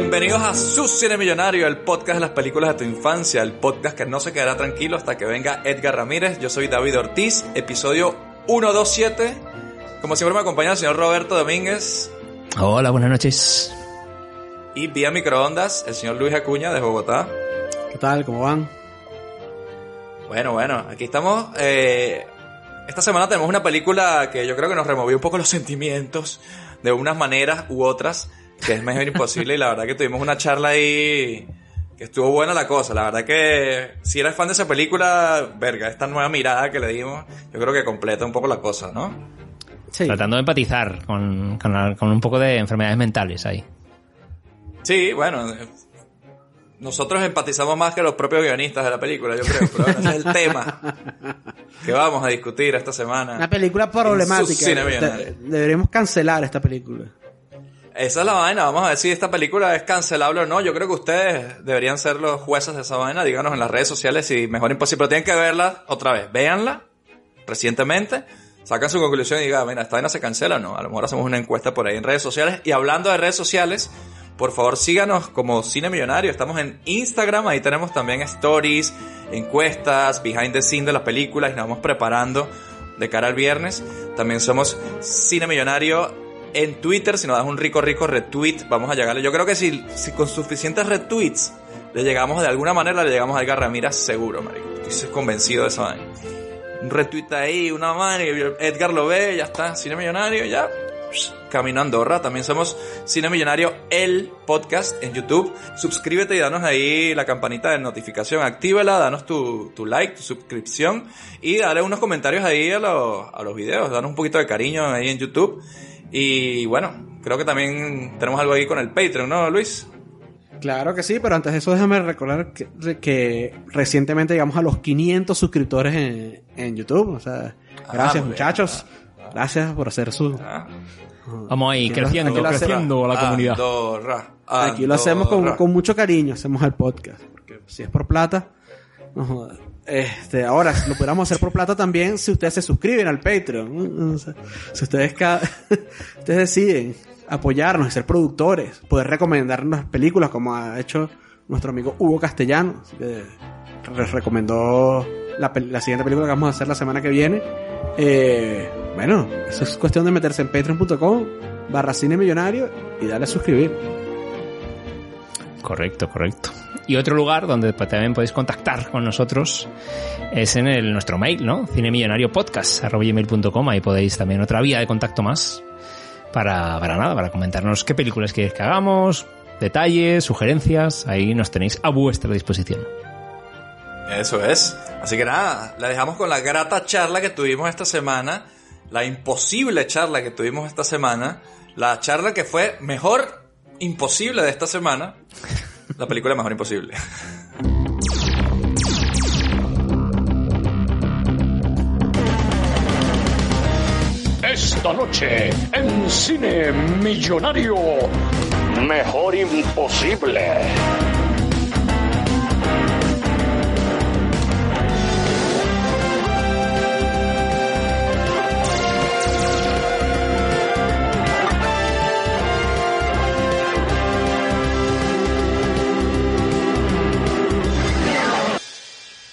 Bienvenidos a Su Cine Millonario, el podcast de las películas de tu infancia, el podcast que no se quedará tranquilo hasta que venga Edgar Ramírez. Yo soy David Ortiz, episodio 127. Como siempre me acompaña el señor Roberto Domínguez. Hola, buenas noches. Y vía microondas, el señor Luis Acuña de Bogotá. ¿Qué tal? ¿Cómo van? Bueno, bueno, aquí estamos. Eh, esta semana tenemos una película que yo creo que nos removió un poco los sentimientos de unas maneras u otras, que es mejor imposible. y la verdad que tuvimos una charla ahí que estuvo buena la cosa. La verdad que si eres fan de esa película, verga, esta nueva mirada que le dimos, yo creo que completa un poco la cosa, ¿no? Sí. Tratando de empatizar con, con, con un poco de enfermedades mentales ahí. Sí, bueno, nosotros empatizamos más que los propios guionistas de la película, yo creo, pero ese es el tema que vamos a discutir esta semana. Una película problemática. De deberíamos cancelar esta película. Esa es la vaina, vamos a ver si esta película es cancelable o no. Yo creo que ustedes deberían ser los jueces de esa vaina. Díganos en las redes sociales si mejor imposible. Pero tienen que verla otra vez. Véanla recientemente. Sacan su conclusión y digan, mira, esta vaina se cancela o no. A lo mejor hacemos una encuesta por ahí en redes sociales. Y hablando de redes sociales, por favor síganos como Cine Millonario. Estamos en Instagram, ahí tenemos también stories, encuestas, behind the scene de las películas y nos vamos preparando de cara al viernes. También somos Cine Millonario en Twitter. Si nos das un rico, rico retweet, vamos a llegarle. Yo creo que si, si con suficientes retweets le llegamos de alguna manera, le llegamos a Edgar Ramírez seguro, marico. Estoy convencido de eso. Un retweet ahí, una mano, Edgar lo ve, ya está, Cine Millonario, ya Camino a Andorra. También somos Cine Millonario, el podcast en YouTube. Suscríbete y danos ahí la campanita de notificación. Actívala, danos tu, tu like, tu suscripción y dale unos comentarios ahí a los, a los videos. Danos un poquito de cariño ahí en YouTube. Y bueno, creo que también tenemos algo ahí con el Patreon, ¿no, Luis? Claro que sí, pero antes de eso déjame recordar que, que recientemente llegamos a los 500 suscriptores en, en YouTube. O sea, gracias ah, muchachos. Gracias por hacer su... Ah. Vamos ahí, creciendo, creciendo la comunidad. Aquí lo hacemos con, con, mucho cariño, hacemos el podcast. Porque si es por plata, no Este, ahora, lo pudiéramos hacer por plata también si ustedes se suscriben al Patreon. si ustedes, ustedes deciden apoyarnos y ser productores, poder recomendarnos películas como ha hecho nuestro amigo Hugo Castellano, que recomendó la, la siguiente película que vamos a hacer la semana que viene. Eh, bueno, eso es cuestión de meterse en patreon.com barra cine millonario y darle a suscribir. Correcto, correcto. Y otro lugar donde también podéis contactar con nosotros es en el, nuestro mail, ¿no? cinemillonariopodcast.com. Ahí podéis también otra vía de contacto más para, para nada, para comentarnos qué películas queréis que hagamos, detalles, sugerencias. Ahí nos tenéis a vuestra disposición. Eso es. Así que nada, la dejamos con la grata charla que tuvimos esta semana la imposible charla que tuvimos esta semana, la charla que fue mejor imposible de esta semana, la película mejor imposible. Esta noche en Cine Millonario, mejor imposible.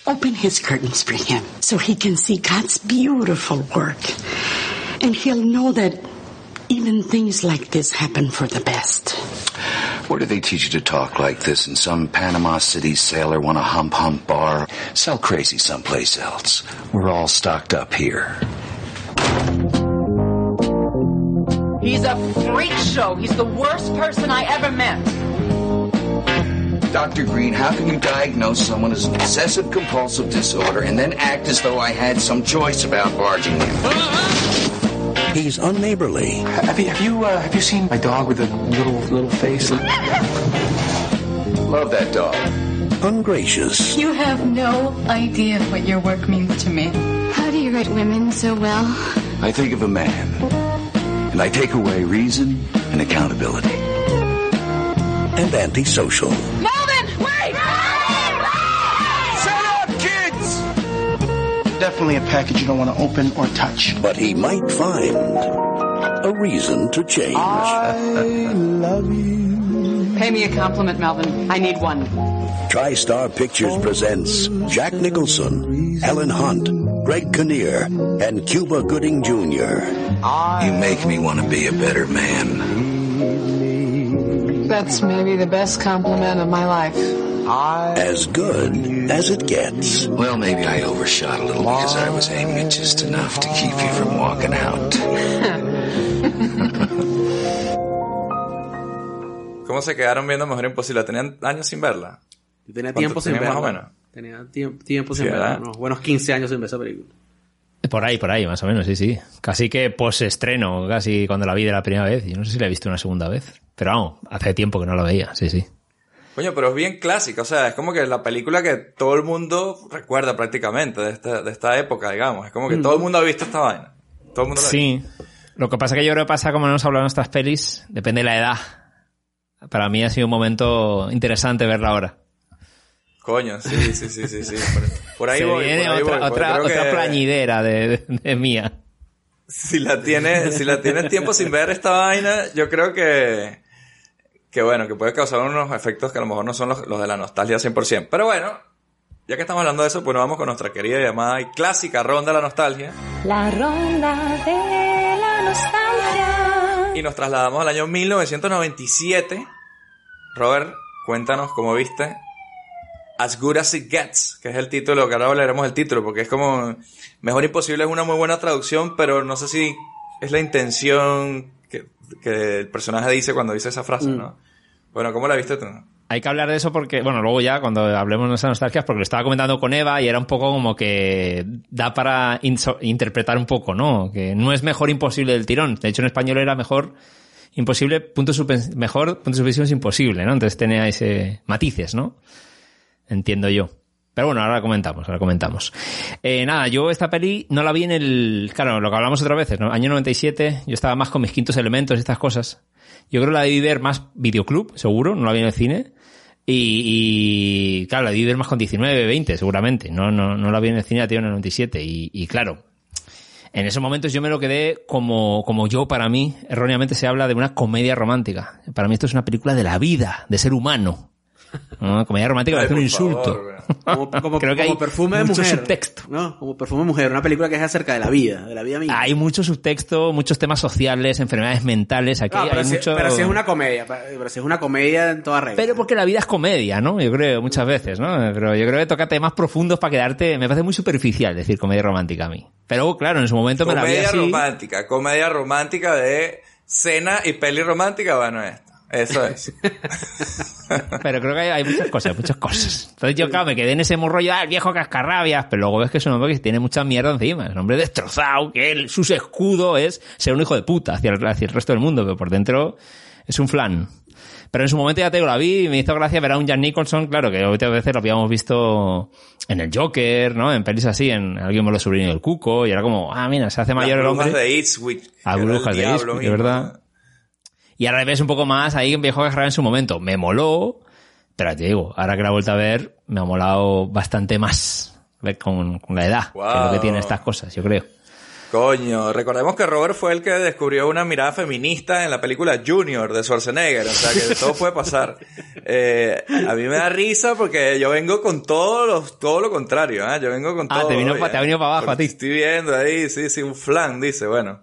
Open his curtains for him so he can see God's beautiful work. And he'll know that even things like this happen for the best. Where do they teach you to talk like this? In some Panama City sailor want a hump hump bar? Sell crazy someplace else. We're all stocked up here. He's a freak show. He's the worst person I ever met. Dr. Green, how can you diagnose someone as an obsessive compulsive disorder and then act as though I had some choice about barging in? He's unneighborly. Have you have you, uh, have you seen my dog with a little little face? Love that dog. Ungracious. You have no idea what your work means to me. How do you write women so well? I think of a man, and I take away reason and accountability. And antisocial. Definitely a package you don't want to open or touch. But he might find a reason to change. I love you. Pay me a compliment, Melvin. I need one. TriStar Pictures presents Jack Nicholson, Helen Hunt, Greg Kinnear, and Cuba Gooding Jr. You make me want to be a better man. That's maybe the best compliment of my life. As good as it gets. Well, maybe I overshot a little because I was aiming it just enough to keep you from walking out. ¿Cómo se quedaron viendo Mejor Imposible? ¿Tenían años sin verla? Yo tenía tiempo sin verla. más o menos? Tenía tiempo, tiempo sin Sí, verla. Unos buenos 15 años sin ver esa película. Por ahí, por ahí, más o menos, sí, sí. Casi que post-estreno, casi cuando la vi de la primera vez. Yo no sé si la he visto una segunda vez. Pero vamos, hace tiempo que no la veía, sí, sí. Coño, pero es bien clásica, o sea, es como que la película que todo el mundo recuerda prácticamente de esta, de esta época, digamos. Es como que todo el mundo ha visto esta vaina. Todo el mundo la ha Sí. Lo que pasa que yo creo que pasa como no hemos hablado en nuestras pelis, depende de la edad. Para mí ha sido un momento interesante verla ahora. Coño, sí, sí, sí, sí, sí. Por, por ahí Se voy, viene por ahí otra, voy, otra, otra que plañidera de, de- de mía. Si la tienes, si la tienes tiempo sin ver esta vaina, yo creo que, que bueno, que puede causar unos efectos que a lo mejor no son los, los de la nostalgia 100%. Pero bueno, ya que estamos hablando de eso, pues nos vamos con nuestra querida llamada y clásica ronda de la nostalgia. La ronda de la nostalgia. Y nos trasladamos al año 1997. Robert, cuéntanos cómo viste As Good As It Gets, que es el título, que ahora leeremos el título, porque es como Mejor Imposible es una muy buena traducción, pero no sé si es la intención que, el personaje dice cuando dice esa frase, Mm. ¿no? Bueno, ¿cómo la viste tú? Hay que hablar de eso porque, bueno, luego ya cuando hablemos de nuestras nostalgias, porque lo estaba comentando con Eva y era un poco como que da para interpretar un poco, ¿no? Que no es mejor imposible del tirón. De hecho, en español era mejor imposible, punto mejor, punto suspensión es imposible, ¿no? Entonces tenía ese matices, ¿no? Entiendo yo. Pero bueno, ahora comentamos, ahora comentamos. Eh, nada, yo esta peli no la vi en el... Claro, lo que hablamos otra vez, ¿no? Año 97, yo estaba más con mis quintos elementos y estas cosas. Yo creo que la debí ver más videoclub, seguro, no la vi en el cine. Y, y, claro, la debí ver más con 19, 20, seguramente. No, no, no la vi en el cine, la tío en el 97. Y, y claro, en esos momentos yo me lo quedé como, como yo, para mí, erróneamente se habla de una comedia romántica. Para mí esto es una película de la vida, de ser humano. ¿No? Comedia romántica Ay, parece un insulto. favor, Como, como, Creo que como hay perfume de mucho mujer. subtexto. ¿no? Como perfume de mujer. Una película que es acerca de la vida, de la vida misma. Hay mucho subtexto, muchos temas sociales, enfermedades mentales. Aquí No, pero, hay si, mucho. pero si es una comedia. Pero si es una comedia en toda regla. Pero porque la vida es comedia, ¿no? Yo creo, muchas veces, ¿no? Pero yo creo que toca temas profundos para quedarte. Me parece muy superficial decir comedia romántica a mí. Pero claro, en su momento me la vi Comedia romántica, comedia romántica de cena y peli romántica, bueno, esto. Eso es. Pero creo que hay, hay muchas cosas, muchas cosas. Entonces yo, claro, me quedé en ese rollo, ah, el viejo cascarrabias, pero luego ves que es un hombre que tiene mucha mierda encima. Es un hombre destrozado, que él, su escudo es ser un hijo de puta hacia el, hacia el resto del mundo, pero por dentro es un flan. Pero en su momento ya te digo, la vi y me hizo gracia ver a un Jan Nicholson, claro, que otras veces lo habíamos visto en el Joker, ¿no? En pelis así, en Alguien me lo sobrino del Cuco, y era como, ah, mira, se hace mayor Las el hombre. de Eastwick. A brujas de Eastwick, de verdad. Y ahora ves un poco más ahí en Viejo Cascarrabias en su momento. Me moló, pero te digo, ahora que la he vuelto a ver, me ha molado bastante más con, con la edad, que es lo que Wow. tiene estas cosas, yo creo. Coño, recordemos que Robert fue el que descubrió una mirada feminista en la película Junior de Schwarzenegger, o sea que todo puede pasar. Eh, a mí me da risa porque yo vengo con todo lo, todo lo contrario, ¿ah? Yo vengo con Ah, todo. te vino oye. pa- te ha venido para abajo a ti. Estoy viendo ahí, sí, sí, un flan, dice, bueno.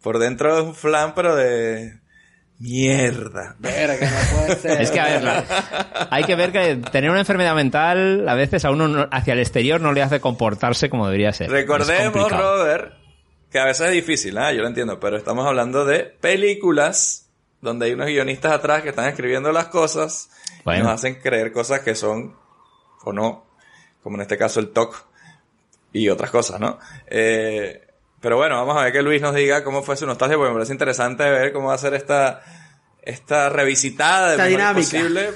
Por dentro es un flan, pero de mierda. Verga, que no puede ser. Es que, a ver, la- hay que ver que tener una enfermedad mental a veces a uno no- hacia el exterior no le hace comportarse como debería ser. Recordemos. Robert, que a veces es difícil, ¿ah? yo lo entiendo, pero estamos hablando de películas donde hay unos guionistas atrás que están escribiendo las cosas y nos hacen creer cosas que son o no, como en este caso el TOC y otras cosas, ¿no? Eh, pero bueno, vamos a ver que Luis nos diga cómo fue su nostalgia, porque me parece interesante ver cómo va a ser esta, esta revisitada de Esta Mejor dinámica. Imposible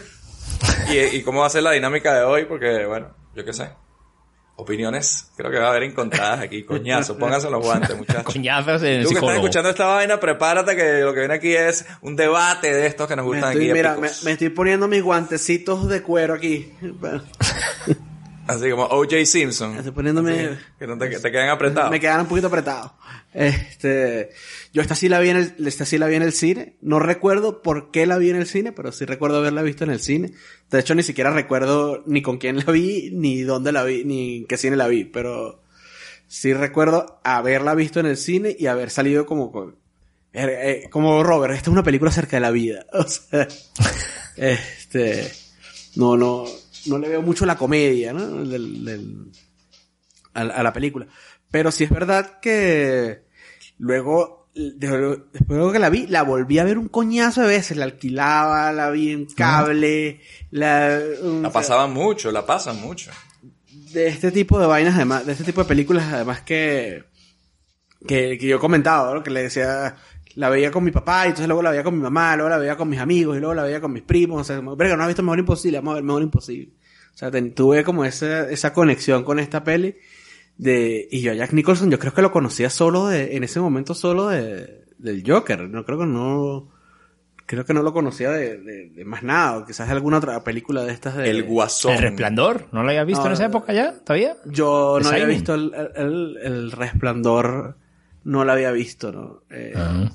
y, y cómo va a ser la dinámica de hoy, porque bueno, yo qué sé. Opiniones, creo que va a haber encontradas aquí. Coñazo, pónganse los guantes, muchachos. Coñazos en el Tú que estás escuchando esta vaina, prepárate que lo que viene aquí es un debate de estos que nos Me gustan estoy, aquí. mira, me, me estoy poniendo mis guantecitos de cuero aquí. Así como O.J. Simpson. Estoy poniéndome... Así, que no te, te quedan apretados. Me quedan un poquito apretados. Este, yo esta sí la vi en el, esta sí la vi en el cine. No recuerdo por qué la vi en el cine, pero sí recuerdo haberla visto en el cine. De hecho, ni siquiera recuerdo ni con quién la vi, ni dónde la vi, ni en qué cine la vi, pero sí recuerdo haberla visto en el cine y haber salido como, eh, como Robert, esta es una película acerca de la vida. O sea, este, no, no, no le veo mucho la comedia, ¿no? Del, del, a, a, la película. Pero sí es verdad que luego, después de que la vi, la volví a ver un coñazo de veces. La alquilaba, la vi en cable, la... Um, la pasaban mucho, la pasan mucho. De este tipo de vainas, además, de este tipo de películas, además que... Que, que yo comentaba, ¿no? Que le decía, la veía con mi papá, y entonces luego la veía con mi mamá, luego la veía con mis amigos, y luego la veía con mis primos. O sea, verga, no has visto Mejor Imposible, vamos a ver Mejor Imposible. O sea, tuve como esa, esa conexión con esta peli. De, y yo a Jack Nicholson, yo creo que lo conocía solo de, en ese momento solo de, del Joker. No creo que no, creo que no lo conocía de, de, de más nada, o quizás de alguna otra película de estas de... El Guasón. El Resplandor, ¿no lo había visto No, en esa época ya? ¿Todavía? Yo no había visto el, el, el Resplandor, no la había visto, ¿no? Eh, Ah.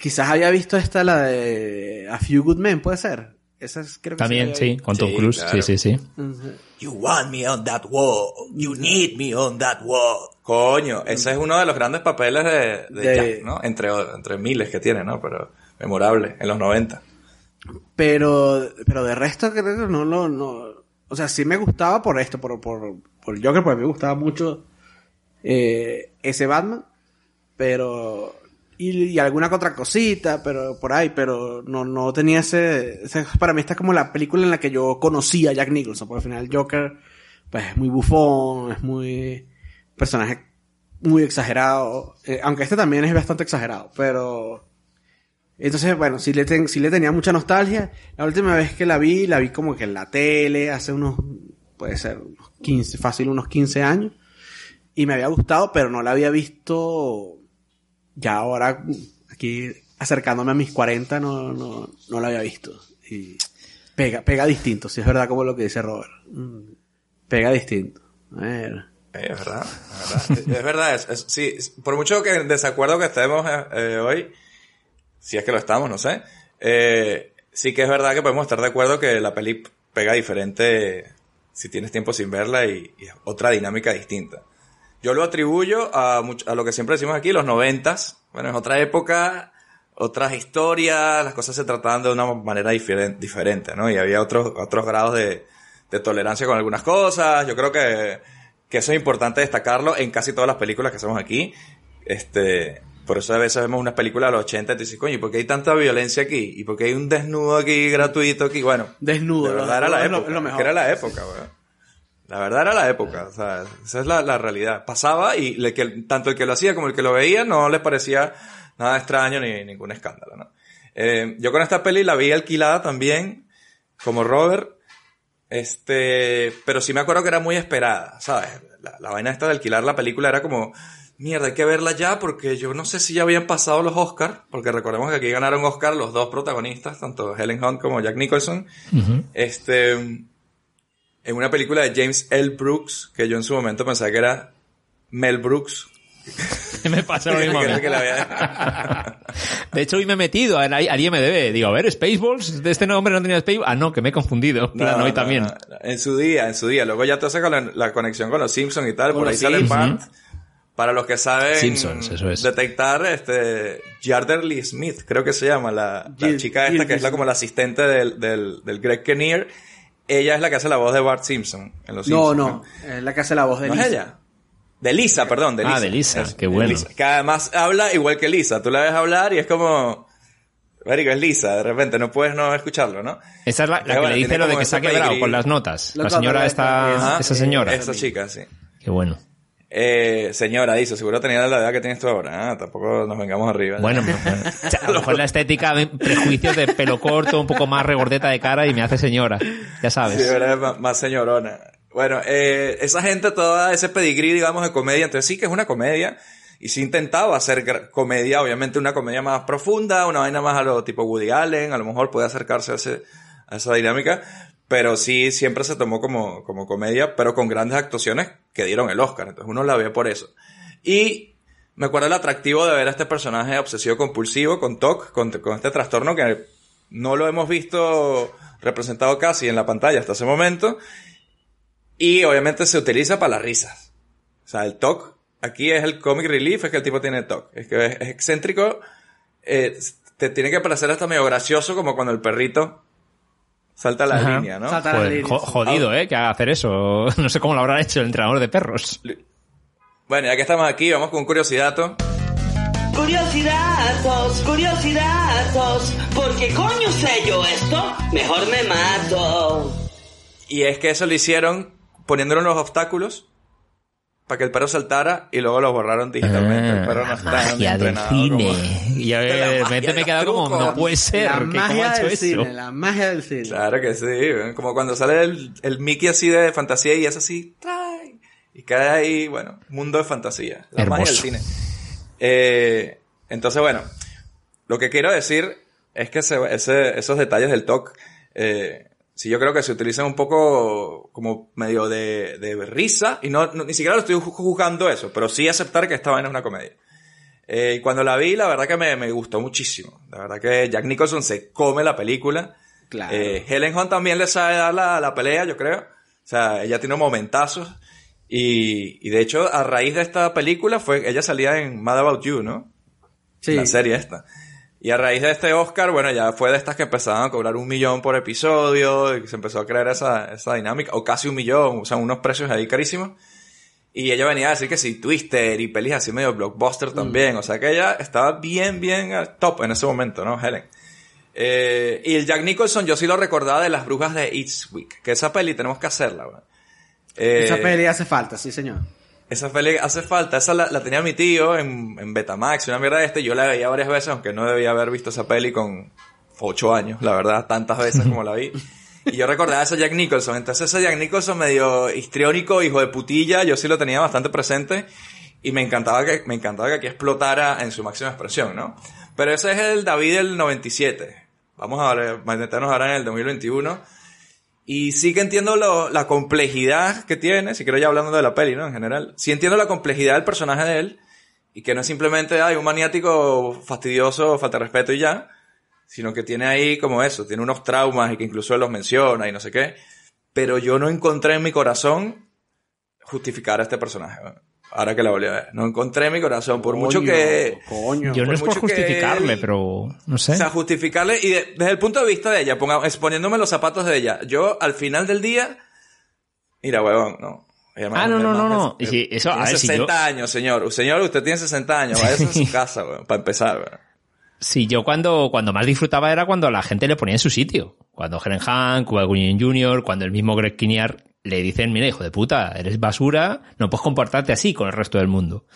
Quizás había visto esta, la de A Few Good Men, puede ser. Esa es, creo que También, sí, con Tom Sí, Cruise, claro. sí, sí, sí. You want me on that wall. You need me on that wall. Coño, ese es uno de los grandes papeles de, de, De- Jack, ¿no? Entre, entre miles que tiene, ¿no? Pero memorable, en los 90. Pero, pero de resto creo que no lo, no, o sea, sí me gustaba por esto, por, por, por el Joker, porque me gustaba mucho, eh, ese Batman, pero, y, y alguna otra cosita, pero por ahí, pero no, no tenía ese, ese- para mí esta es como la película en la que yo conocí a Jack Nicholson, porque al final Joker, pues es muy bufón, es muy, personaje muy exagerado, eh, aunque este también es bastante exagerado, pero, entonces, bueno, sí le, ten- sí le tenía mucha nostalgia. La última vez que la vi, la vi como que en la tele, hace unos, puede ser, unos 15, fácil unos 15 años. Y me había gustado, pero no la había visto ya ahora, aquí acercándome a mis 40, no, no, no la había visto. Y pega, pega distinto, si es verdad como lo que dice Robert. Mm, Pega distinto. Eh, Es verdad, es verdad. es sí, por mucho que en desacuerdo que estemos eh, eh, hoy, si es que lo estamos, no sé, sí que es verdad que podemos estar de acuerdo que la peli pega diferente si tienes tiempo sin verla y, y otra dinámica distinta. Yo lo atribuyo a, a lo que siempre decimos aquí, los noventas. Bueno, es otra época, otras historias, las cosas se trataban de una manera diferen- diferente, ¿no? Y había otros, otros grados de, de tolerancia con algunas cosas. Yo creo que, que eso es importante destacarlo en casi todas las películas que hacemos aquí. Este, por eso a veces vemos unas películas de los 80 y te dices, coño, ¿y por qué hay tanta violencia aquí? ¿Y por qué hay un desnudo aquí gratuito aquí? Bueno, Desnudo. de verdad era la lo- época. lo mejor. era la época, weón. La verdad era la época, o sea, esa es la, la realidad. Pasaba y le, que, tanto el que lo hacía como el que lo veía no les parecía nada extraño ni ningún escándalo, ¿no? Eh, yo con esta peli la vi alquilada también, como Robert, este, pero sí me acuerdo que era muy esperada, ¿sabes? La, la vaina esta de alquilar la película era como, mierda, hay que verla ya porque yo no sé si ya habían pasado los Oscars, porque recordemos que aquí ganaron Oscar los dos protagonistas, tanto Helen Hunt como Jack Nicholson. Este, en una película de James L. Brooks, que yo en su momento pensaba que era Mel Brooks. me pasa lo mismo. De hecho, hoy me he metido al, al IMDB. Digo, a ver, Spaceballs, de este nombre no tenía Spaceballs. Ah, no, que me he confundido. Plan, hoy no, también. no, no. En su día, en su día. Luego ya te hace con la, la conexión con los Simpsons y tal. Por ahí sale. Bart. Para los que saben Simpsons, eso es. detectar, este, Yarderly Smith, creo que se llama, la, chica esta que es la como la asistente del, del, del Greg Kinnear. Ella es la que hace la voz de Bart Simpson en los No, Simpsons. no, es la que hace la voz de ¿No es Lisa. ella? De Lisa, perdón, de Ah, Lisa. de Lisa, qué bueno. Lisa. Que además habla igual que Lisa. Tú la ves hablar y es como... Marico, es Lisa, de repente no puedes no escucharlo, ¿no? Esa es la, la que Bueno, le dice lo de que se ha quebrado con las notas. Las La señora esta, Ajá. esa señora. Esa chica, sí. Qué bueno. Eh, señora, dice, seguro tenía la edad que tienes tú ahora. Ah, tampoco nos vengamos arriba. Bueno, bueno, o sea, a lo mejor la estética, prejuicios de pelo corto, un poco más regordeta de cara y me hace señora. Ya sabes. Sí, ¿verdad? Más, más señorona. Bueno, eh, esa gente, toda ese pedigrí, digamos, de comedia, entonces sí que es una comedia. Y sí intentaba hacer comedia, obviamente una comedia más profunda, una vaina más a lo tipo Woody Allen, a lo mejor puede acercarse a, ese, a esa dinámica. Pero sí siempre se tomó como, como comedia, pero con grandes actuaciones que dieron el Oscar. Entonces uno la ve por eso. Y me acuerdo el atractivo de ver a este personaje obsesivo compulsivo con TOC, con, con este trastorno que no lo hemos visto representado casi en la pantalla hasta ese momento. Y obviamente se utiliza para las risas. O sea, el TOC aquí es el comic relief, es que el tipo tiene TOC. Es que es, excéntrico. Eh, te tiene que parecer hasta medio gracioso como cuando el perrito salta la línea, ¿no? Salta la línea. Jodido, ¿eh? Que haga hacer eso. No sé cómo lo habrá hecho el entrenador de perros. Bueno, ya que estamos aquí, vamos con un curiosidad. Curiosidades, curiosidades, porque coño sé yo esto, mejor me mato. Y es que eso lo hicieron poniéndole unos obstáculos para que el perro saltara y luego lo borraron digitalmente. el perro no está magia del cine. Y a ver, me he quedado como, no puede ser. La magia del cine, la magia del cine. Claro que sí, como cuando sale el, el Mickey así de fantasía y es así, trae, y cae ahí, bueno, mundo de fantasía. La magia del cine. Eh, entonces, bueno, lo que quiero decir es que ese, esos detalles del TOC, eh, sí yo creo que se utilizan un poco como medio de, de risa, y no, ni siquiera lo estoy juzgando eso, pero sí aceptar que esta vaina es una comedia. Eh, y cuando la vi, la verdad que me, me, gustó muchísimo. La verdad que Jack Nicholson se come la película. Claro. Eh, Helen Hunt también le sabe dar la, la pelea, yo creo. O sea, ella tiene momentazos. Y, y de hecho, a raíz de esta película fue, ella salía en Mad About You, ¿no? Sí. La serie esta. Y a raíz de este Oscar, bueno, ya fue de estas que empezaban a cobrar un millón por episodio, y se empezó a crear esa, esa dinámica, o casi un millón, o sea, unos precios ahí carísimos. Y ella venía a decir que sí, Twister y pelis así medio blockbuster también, o sea que ella estaba bien, bien al top en ese momento, ¿no, Helen? Eh, y el Jack Nicholson yo sí lo recordaba de las brujas de Week, que esa peli tenemos que hacerla. Eh, esa peli hace falta, sí señor. Esa peli hace falta, esa la, tenía mi tío en, en, Betamax, una mierda de este, yo la veía varias veces, aunque no debía haber visto esa peli con ocho años, la verdad, tantas veces como la vi. Y yo recordaba a ese Jack Nicholson, entonces ese Jack Nicholson medio histriónico, hijo de putilla, yo sí lo tenía bastante presente y me encantaba que, me encantaba que aquí explotara en su máxima expresión, ¿no? Pero ese es el David del 97. Vamos a ver, meternos ahora en el 2021 y sí que entiendo la complejidad que tiene, si quiero ya hablando de la peli, ¿no? En general. Sí entiendo la complejidad del personaje de él, y que no es simplemente, hay un maniático fastidioso, falta de respeto y ya, sino que tiene ahí como eso, tiene unos traumas y que incluso él los menciona y no sé qué. Pero yo no encontré en mi corazón justificar a este personaje. Ahora que la volví a ver. No encontré en mi corazón, por mucho que... Coño. Yo no es por justificarle, pero no sé. O sea, justificarle y desde el punto de vista de ella, ponga, exponiéndome los zapatos de ella. Yo, al final del día... Mira, huevón, no. ah, no, no, no, no. Es, sí, eso, tiene a ver, 60 si yo... años, señor. Señor, usted tiene 60 años. Vaya a su casa, weón, para empezar, weón. Sí, yo cuando, cuando más disfrutaba era cuando la gente le ponía en su sitio. Cuando Helen Hunt, Cuba Gooding Jr., cuando el mismo Greg Kinnear le dicen, mira, hijo de puta, eres basura, no puedes comportarte así con el resto del mundo.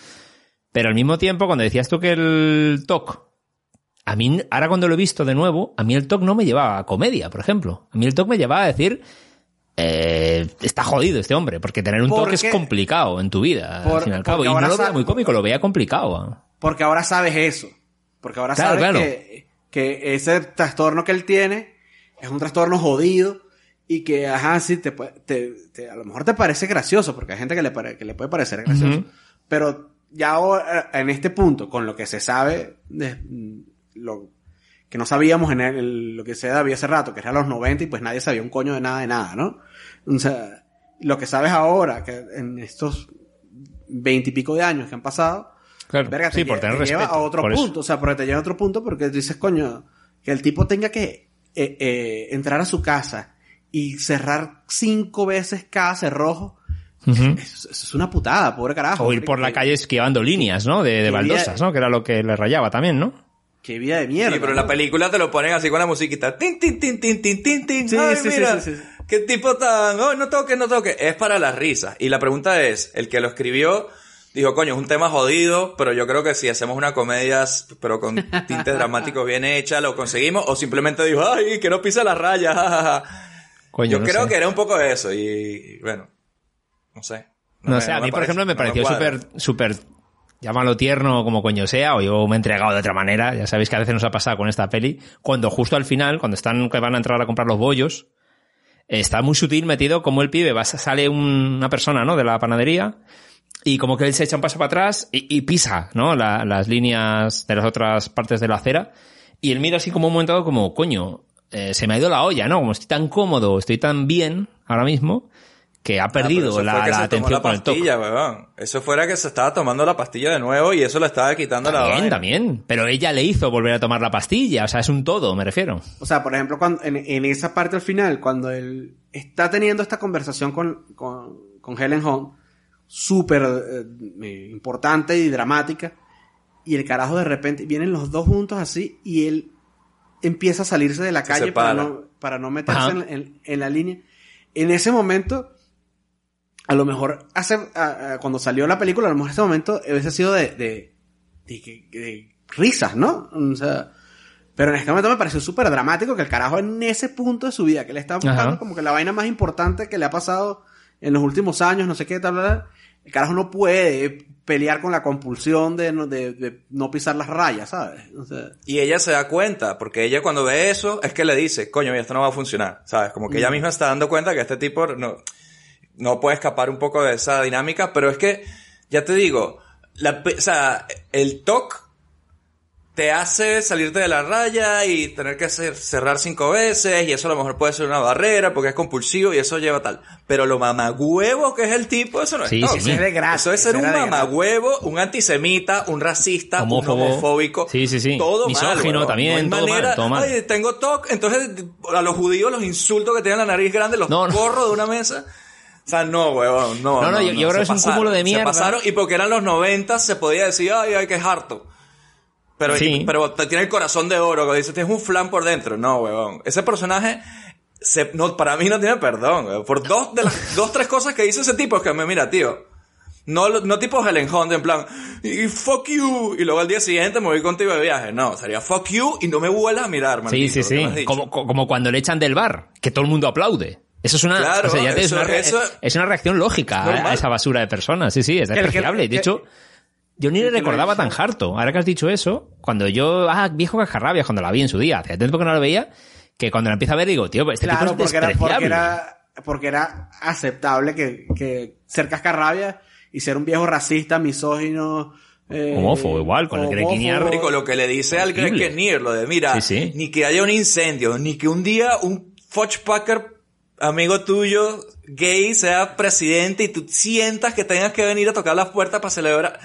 Pero al mismo tiempo, cuando decías tú que el TOC, a mí, ahora cuando lo he visto de nuevo, a mí el TOC no me llevaba a comedia, por ejemplo. A mí el TOC me llevaba a decir, eh, está jodido este hombre, porque tener un toque es complicado en tu vida, Por- al fin y al cabo. Y no ahora lo veía muy cómico, lo veía complicado. Porque ahora sabes eso. Porque ahora Claro, sabes claro. Que, que ese trastorno que él tiene es un trastorno jodido y que, ajá, sí, te, te, te- a lo mejor te parece gracioso, porque hay gente que le, pare- que le puede parecer gracioso. Ujú. Pero ya ahora, en este punto, con lo que se sabe, de, lo que no sabíamos en el- lo que se había hace rato, que era los 90 y pues nadie sabía un coño de nada de nada, ¿no? O sea, lo que sabes ahora, que en estos veintipico de años que han pasado, Claro, Verga, te sí, por lle- tener te lleva respeto. a otro por eso. punto, o sea, porque te lleva a otro punto porque dices, coño, que el tipo tenga que eh, eh, entrar a su casa y cerrar cinco veces cada cerrojo, Ujú. eso, eso es una putada, pobre carajo. O ir por la calle esquivando líneas, ¿no? De, de baldosas, ¿no? Que era lo que le rayaba también, ¿no? Qué vida de mierda. Sí, pero en la película te lo ponen así con la musiquita. Tin, tin, tin, tin, tin, tin, tin. Sí, Ay, sí, mira, sí, sí. qué tipo tan... Oh, no toque, no toque. Es para las risas. Y la pregunta es, el que lo escribió dijo, coño, es un tema jodido, pero yo creo que si hacemos una comedia, pero con tinte dramático bien hecha, lo conseguimos. O simplemente dijo, ay, que no pisa la raya. ja, ja, ja". Coño, yo no creo sé. que era un poco eso. Y, y bueno, no sé. No, me- sé, a mí, por parece- ejemplo, me pareció súper, súper, llámalo tierno como coño sea, o yo me he entregado de otra manera, ya sabéis que a veces nos ha pasado con esta peli, cuando justo al final, cuando están, que van a entrar a comprar los bollos, está muy sutil metido como el pibe, va, sale un- una persona, ¿no? De la panadería y como que él se echa un paso para atrás y, y pisa, ¿no? La- las líneas de las otras partes de la acera y él mira así como un momento como, coño, eh, se me ha ido la olla, ¿no? Como estoy tan cómodo, estoy tan bien ahora mismo que ha Ah, perdido la, la atención la con el toque. pastilla, weón. Eso fuera que se estaba tomando la pastilla de nuevo y eso le estaba quitando la También, vaina. también. Pero ella le hizo volver a tomar la pastilla. O sea, es un todo, me refiero. O sea, por ejemplo, cuando, en, en esa parte al final, cuando él está teniendo esta conversación con, con, con Helen Hunt, súper eh, importante y dramática, y el carajo de repente, vienen los dos juntos así, y él empieza a salirse de la Se calle para no, para no meterse en, en- en la línea. En ese momento, a lo mejor, hace, a- a- cuando salió la película, a lo mejor ese momento hubiese sido de, de, de, que- de risas, ¿no? O sea, pero en este momento me pareció súper dramático que el carajo en ese punto de su vida, que le está buscando Ajá. como que la vaina más importante que le ha pasado en los últimos años, no sé qué, tal, bla, bla, el carajo no puede pelear con la compulsión de no, de, de no pisar las rayas, ¿sabes? O sea, Y ella se da cuenta, porque ella cuando ve eso es que le dice, coño, esto no va a funcionar, ¿sabes? Como que ella misma está dando cuenta que este tipo no, no puede escapar un poco de esa dinámica, pero es que, ya te digo, la, o sea, el TOC te hace salirte de la raya y tener que hacer, cerrar cinco veces y eso a lo mejor puede ser una barrera porque es compulsivo y eso lleva tal. Pero lo mamagüevo que es el tipo, eso no es Sí, sí. Eso es de gratis, Eso es ser un mamagüevo, un antisemita, un racista, Homófobo. un homofóbico. Sí, sí, sí. Todo Misógino mal, también, No hay todo mal, manera, todo mal. Ay, tengo TOC, entonces a los judíos los insultos que tienen la nariz grande, los No, no. corro de una mesa. O sea, no, huevón, no. No, no, yo- yo creo se que es un pasaron, cúmulo de Se mierda. pasaron y porque eran los 90 se podía decir, ay, ay, que es harto. Pero, Sí. pero te tiene el corazón de oro, que dice, tienes un flan por dentro. No, huevón. Ese personaje, se, no, para mí no tiene perdón, huevón. Por dos de las, dos, tres cosas que hizo ese tipo, es que me mira, tío. No, no tipo Helen Hunt, en plan, y fuck you, y luego al día siguiente me voy contigo de viaje. No, sería fuck you y no me vuelvas a mirar, Sí, sí, que sí. Como, co- como cuando le echan del bar, que todo el mundo aplaude. Eso es una, Claro, o sea, ya eso- es, una eso- es una reacción lógica a, a esa basura de personas. Sí, sí, es Que- que- despreciable. De que- hecho, yo ni le recordaba tan harto. Ahora que has dicho eso, cuando yo, ah, viejo cascarrabias, cuando la vi en su día, hacía tiempo que no la veía, que cuando la empiezo a ver digo, tío, este claro, tipo es porque era, porque era, porque era aceptable que, que ser cascarrabia y ser un viejo racista, misógino, eh, Homófobo, igual, con el. Grequiniar. Marico, lo que le dice al Greg. Kinnear, lo de, mira, Sí, sí. ni que haya un incendio, ni que un día un Packer amigo tuyo, gay, sea presidente y tú sientas que tengas que venir a tocar las puertas para celebrar.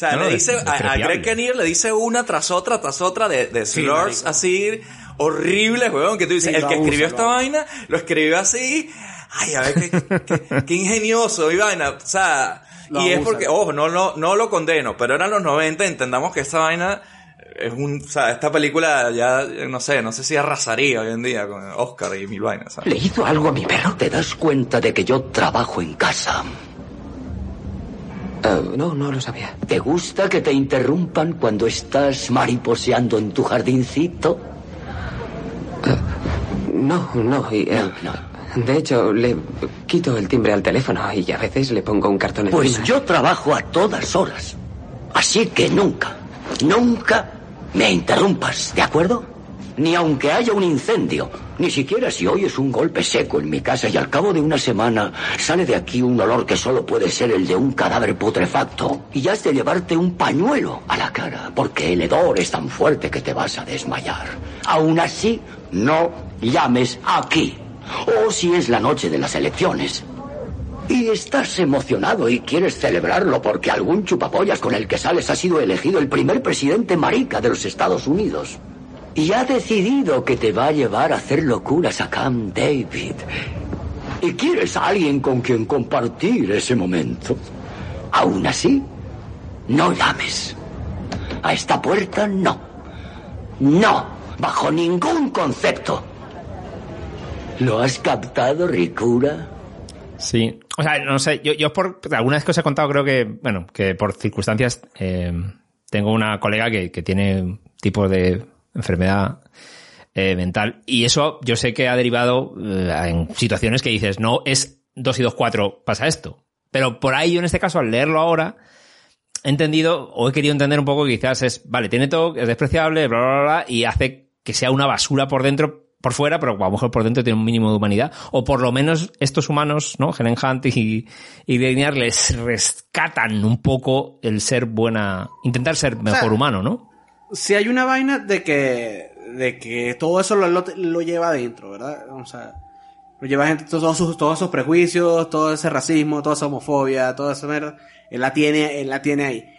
O sea, No, le dice, a, a. Greg Kinnear le dice una tras otra, tras otra de, slurs así horribles, weón, que tú dices, Sí, el que escribió esta vaina, lo escribió así, ay, a ver, qué, qué- qué ingenioso, y vaina, o sea, Lo y es porque, ojo, no, no, no lo condeno, pero eran los 90, entendamos que esta vaina es un, o sea, esta película ya, no sé, no sé si arrasaría hoy en día con Oscar y mil vainas, ¿sabes? ¿Le hizo algo a mi perro? ¿Te das cuenta de que yo trabajo en casa? No, no lo sabía. ¿Te gusta que te interrumpan cuando estás mariposeando en tu jardincito? No, no, y, eh, De hecho, le quito el timbre al teléfono y a veces le pongo un cartón Pues yo trabajo a todas horas. Así que nunca, nunca me interrumpas, ¿de acuerdo? Ni aunque haya un incendio, ni siquiera si oyes un golpe seco en mi casa y al cabo de una semana sale de aquí un olor que solo puede ser el de un cadáver putrefacto y has de llevarte un pañuelo a la cara porque el hedor es tan fuerte que te vas a desmayar. Aún así, no llames aquí. O si es la noche de las elecciones, y estás emocionado y quieres celebrarlo porque algún chupapollas con el que sales ha sido elegido el primer presidente marica de los Estados Unidos. Y ha decidido que te va a llevar a hacer locuras a Camp David. Y quieres a alguien con quien compartir ese momento. Aún así, no llames. A esta puerta no. No, bajo ningún concepto. ¿Lo has captado, Ricura? Sí. O sea, no sé, yo, yo por alguna vez que os he contado, creo que, bueno, que por circunstancias, eh, tengo una colega que, que tiene tipo de enfermedad eh, mental y eso yo sé que ha derivado eh, en situaciones que dices, no es 2 y 2, 4, pasa esto. Pero por ahí yo en este caso, al leerlo ahora, he entendido o he querido entender un poco que quizás es, vale, tiene todo, es despreciable, bla, bla, bla, bla, y hace que sea una basura por dentro por fuera, pero a lo mejor por dentro tiene un mínimo de humanidad. O por lo menos estos humanos, ¿no? Helen Hunt y, y les rescatan un poco el ser buena, intentar ser mejor humano, ¿no? Si hay una vaina de que, de que todo eso lo, lo, lleva adentro, ¿verdad? O sea, lo lleva gente, todos, sus, todos esos prejuicios, todo ese racismo, toda esa homofobia, toda esa mierda, él la tiene, él la tiene ahí.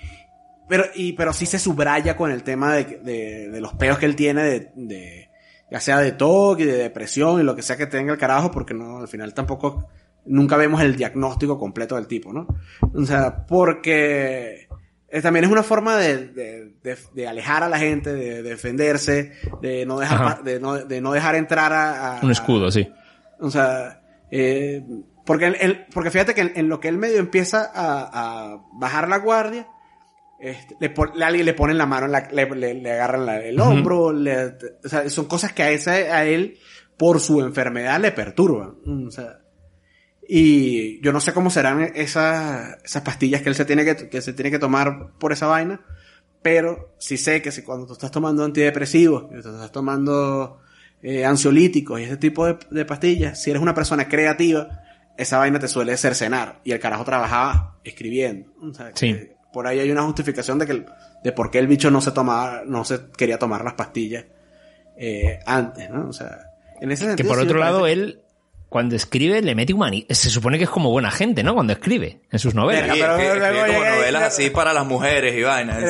Pero, y, pero sí se subraya con el tema de, de, de los peos que él tiene de, de ya sea de TOC y de depresión y lo que sea que tenga el carajo, porque no, al final tampoco, nunca vemos el diagnóstico completo del tipo, ¿no? O sea, porque también es una forma de, de, de, alejar a la gente, de, defenderse, de no dejar, de no, de no dejar entrar a, Un escudo, sí. O sea, eh, porque, él, porque fíjate que en, lo que él medio empieza a, a bajar la guardia, este, le, alguien le ponen la mano, la, le, le, agarran el hombro, o sea, son cosas que a, ese, a él, por su enfermedad, le perturban. O sea, y yo no sé cómo serán esas, esas pastillas que él se tiene que, que se tiene que tomar por esa vaina, pero sí sé que si cuando tú estás tomando antidepresivos, tú estás tomando eh, ansiolíticos y ese tipo de, de pastillas, si eres una persona creativa, esa vaina te suele cercenar. Y el carajo trabajaba escribiendo. O sea, sí por ahí hay una justificación de que de por qué el bicho no se tomaba, no se quería tomar las pastillas eh, antes, ¿no? O sea, en ese sentido. Que por otro lado, él cuando escribe le mete humanidad. Se supone que es como buena gente, ¿no? Cuando escribe en sus novelas. Sí, pero como novelas así para las mujeres y vainas.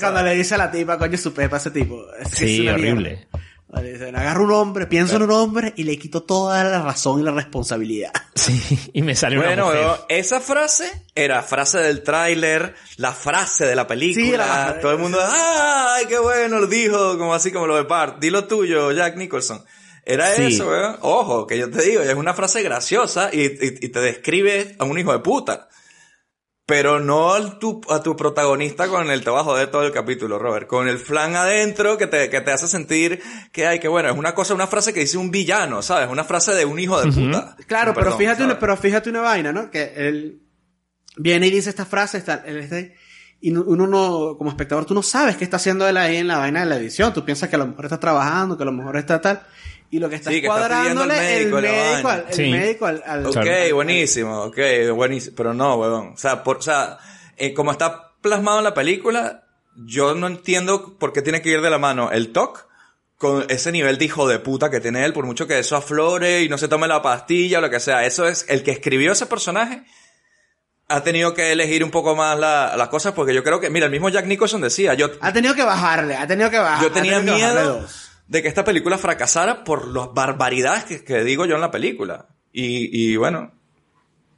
cuando le dice a la tipa, coño, su pepa ese tipo. sí, horrible. Agarro un hombre, pienso en un hombre y le quito toda la razón y la responsabilidad. Sí, y me sale una bueno, mujer. esa frase era frase del tráiler, la frase de la película. todo el mundo, ¡ay, qué bueno! Lo dijo, como así como lo de Bart. Dilo tuyo, Jack Nicholson. Era eso, weón. Ojo, que yo te digo, es una frase graciosa y, y te describe a un hijo de puta. Pero no a tu, a tu protagonista con el a joder todo el capítulo, Robert. Con el flan adentro que te, que te hace sentir que hay que bueno, es una cosa, una frase que dice un villano, ¿sabes? Una frase de un hijo de puta. Claro, pero fíjate una, pero fíjate una vaina, ¿no? Que él viene y dice esta frase, está, él está ahí, y uno no, como espectador, tú no sabes qué está haciendo él ahí en la vaina de la edición. Tú piensas que a lo mejor está trabajando, que a lo mejor está tal y lo que está cuadrándole el médico, al, el médico al, Ok, buenísimo, ok, buenísimo. Pero no, weón. O sea, por, o sea, eh, como está plasmado en la película, yo no entiendo por qué tiene que ir de la mano el TOC con ese nivel de hijo de puta que tiene él, por mucho que eso aflore y no se tome la pastilla o lo que sea. Eso es, el que escribió ese personaje ha tenido que elegir un poco más las cosas porque yo creo que, mira, el mismo Jack Nicholson decía, yo... Ha tenido que bajarle, ha tenido que bajar. Yo tenía miedo de que esta película fracasara por las barbaridades que, digo yo en la película. Y, y, bueno,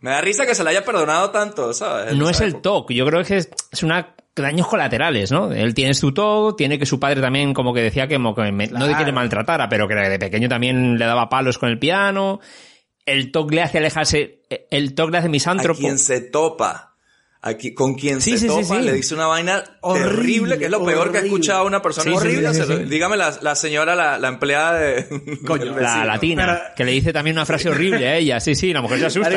me da risa que se le haya perdonado tanto, ¿sabes? No es el TOC, yo creo que es, es una daños colaterales, ¿no? Él tiene su TOC, tiene que su padre también como que decía que, no de que le maltratara, pero que de pequeño también le daba palos con el piano. El TOC le hace alejarse, el TOC le hace misántropo. A quien se topa aquí con quien se topa le dice una vaina horrible, que es lo peor que ha escuchado una persona horrible. dígame la, la señora, la, la, empleada de la latina, que le dice también una frase horrible a ella. Sí, sí, la mujer se asusta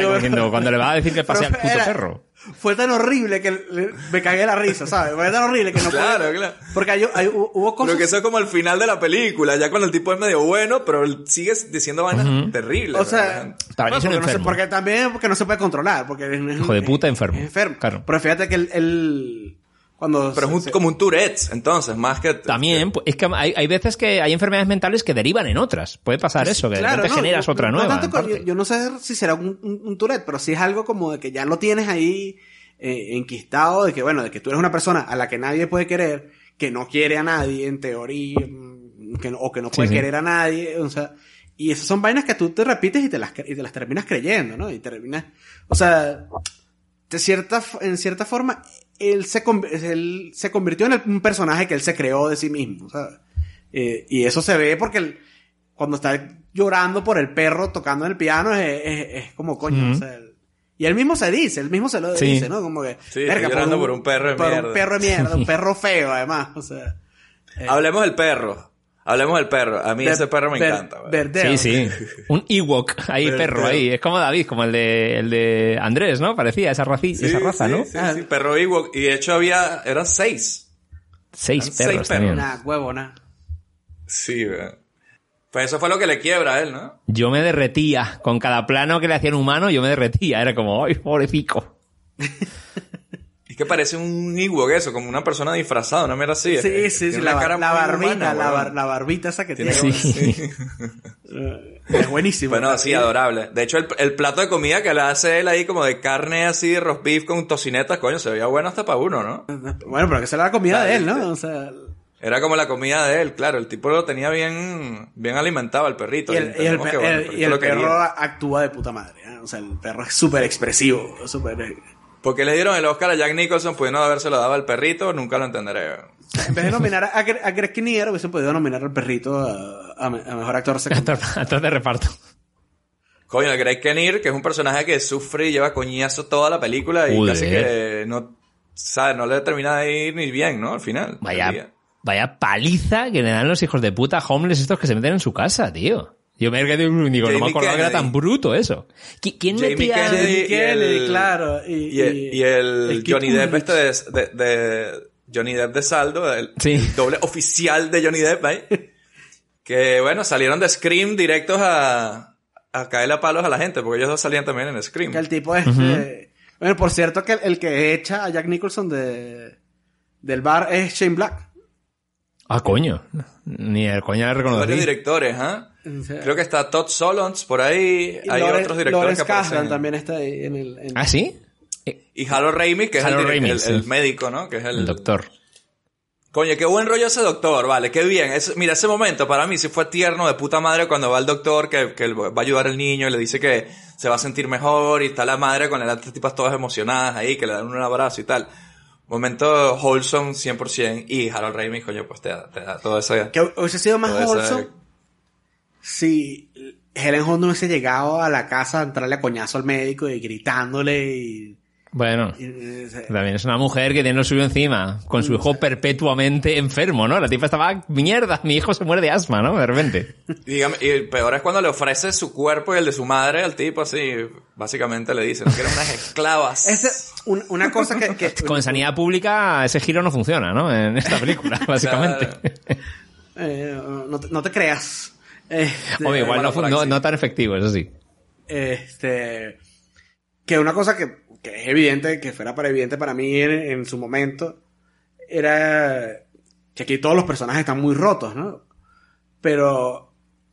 cuando le va a decir que pase al puto perro fue tan horrible que me cagué la risa, ¿sabes? Fue tan horrible que no Claro, claro. Porque hay, hubo cosas... Pero que eso es como al final de la película, ya cuando el tipo es medio bueno, pero sigue diciendo vainas terribles. O sea, porque, no se, porque también porque no se puede controlar, porque Hijo de puta enfermo. enfermo. Claro. Pero fíjate que el cuando pero es como un Tourette, entonces, más que... También, es que hay, hay, veces que hay enfermedades mentales que derivan en otras. Puede pasar eso, que claro, de generas otra nueva. yo, no sé si será un, un, Tourette, pero sí es algo como de que ya lo tienes ahí eh, enquistado, de que, bueno, de que tú eres una persona a la que nadie puede querer, que no quiere a nadie, en teoría, mm, que o que no puede querer a nadie, o sea... Y esas son vainas que tú te repites y te las, y te las terminas creyendo, ¿no? Y terminas... O sea, de cierta, en cierta forma, él se, él se convirtió en un personaje que él se creó de sí mismo. Eh, y eso se ve porque cuando está llorando por el perro tocando en el piano es, es, como coño. y él mismo se dice, él mismo se lo dice, ¿no? Como que. Sí, llorando por un, perro de por mierda. un perro de mierda, un perro feo además. O sea, eh. Hablemos del perro. Hablemos del perro. A mí ese perro me encanta. Sí, sí. Un Ewok ahí, perro ahí. Es como David, como el de, el de Andrés, ¿no? Parecía esa, raza, esa raza, ¿no? Sí, sí, perro Ewok. Y de hecho había, eran seis. Seis perros seis perros. Nah, huevo, nah. Sí, Pues eso fue lo que le quiebra a él, ¿no? Yo me derretía. Con cada plano que le hacían humano, yo me derretía. Era como, ¡ay, pobrecico! Que parece un Ewok eso, como una persona disfrazada, una mera así. Sí, sí, sí, la, cara la muy barbita, humana, la, bar- la barbita esa que Tiene tiene. sí. Es buenísimo. Bueno, sí, adorable. De hecho, el, el plato de comida que le hace él ahí como de carne así, de roast beef con tocinetas, coño, se veía bueno hasta para uno, ¿no? Bueno, pero que esa era la comida de él, ¿no? O sea, Era como la comida de él, claro. El tipo lo tenía bien, bien alimentado, el perrito. y el, y el entendemos pe- que, bueno, el- perrito y quería. perro actúa de puta madre. ¿eh? O sea, el perro es súper expresivo, súper... ¿Por qué le dieron el Oscar a Jack Nicholson pudiendo habérselo dado al perrito? Nunca lo entenderé. En vez de nominar a, a Greg Kinnear, hubiesen podido nominar al perrito a, a me- a mejor actor secundario. Actor de reparto. Coño, el Greg Kinnear, que es un personaje que sufre y lleva coñazo toda la película y Joder. casi que no, ¿sabes? No le termina de ir ni bien, ¿no? Al final. Vaya, vaya paliza que le dan los hijos de puta homeless estos que se meten en su casa, tío. Yo me quedé digo, no me acordaba que era tan bruto eso. ¿Qui- ¿Quién Jamie metía Kennedy y Kennedy, el- claro. Y, Y el, y el el Kid Johnny Depp este de, de- de- Johnny Depp de saldo, el, Sí. el doble oficial de Johnny Depp ahí. que bueno, salieron de Scream directos a, a caerle a palos a la gente, porque ellos dos salían también en Scream. Que el tipo este... Bueno, por cierto que el, el que echa a Jack Nicholson de, del bar es Shane Black. Ah, coño. Ni el coño le Varios reconocí. directores, ¿ah? Creo que está Todd Solondz por ahí. y Hay otros directores Lawrence que aparecen. Kasdan también está ahí en el... en- ¿Ah, sí? Y Harold Ramis, que es el, Ramis, el- sí. el médico, ¿no? Que es el, El doctor. Coño, qué buen rollo ese doctor, vale, qué bien. Es- mira, ese momento para mí sí fue tierno de puta madre cuando va el doctor que, que va a ayudar al niño y le dice que se va a sentir mejor y está la madre con las tipas todas emocionadas ahí, que le dan un abrazo y tal. Momento wholesome 100% y Harold Ramis, coño, pues te da, te da todo eso. Que hubiese sido más wholesome si Helen Hunt no hubiese llegado a la casa a entrarle a coñazo al médico y gritándole y... Bueno. y- y- o sea, También es una mujer que tiene lo suyo encima, con su hijo perpetuamente enfermo, ¿no? La tipa estaba, mierda, mi hijo se muere de asma, ¿no? De repente. Y, dígame, y el peor es cuando le ofrece su cuerpo y el de su madre al tipo así, básicamente le dice, no quieren unas esclavas. Ese, un- una cosa que... que- Con sanidad pública ese giro no funciona, ¿no? En esta película, básicamente. eh, no, te, no te creas. Hombre, igual no, no, tan efectivo, eso sí. Este. Que una cosa que, que es evidente, que fuera para evidente para mí en, en su momento, era que aquí todos los personajes están muy rotos, ¿no? Pero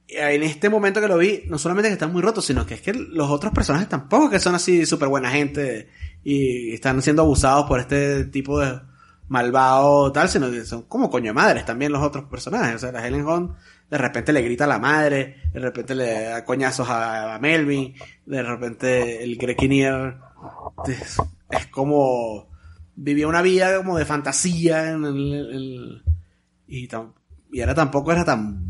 en este momento que lo vi, no solamente que están muy rotos, sino que es que los otros personajes tampoco que son así súper buena gente y están siendo abusados por este tipo de malvado tal, sino que son como coño de madres también los otros personajes. O sea, la Helen Hunt de repente le grita a la madre, de repente le da coñazos a, Melvin, de repente el Greg Kinnear es, es como vivía una vida como de fantasía en el, el- y, tam- y ahora tampoco era tan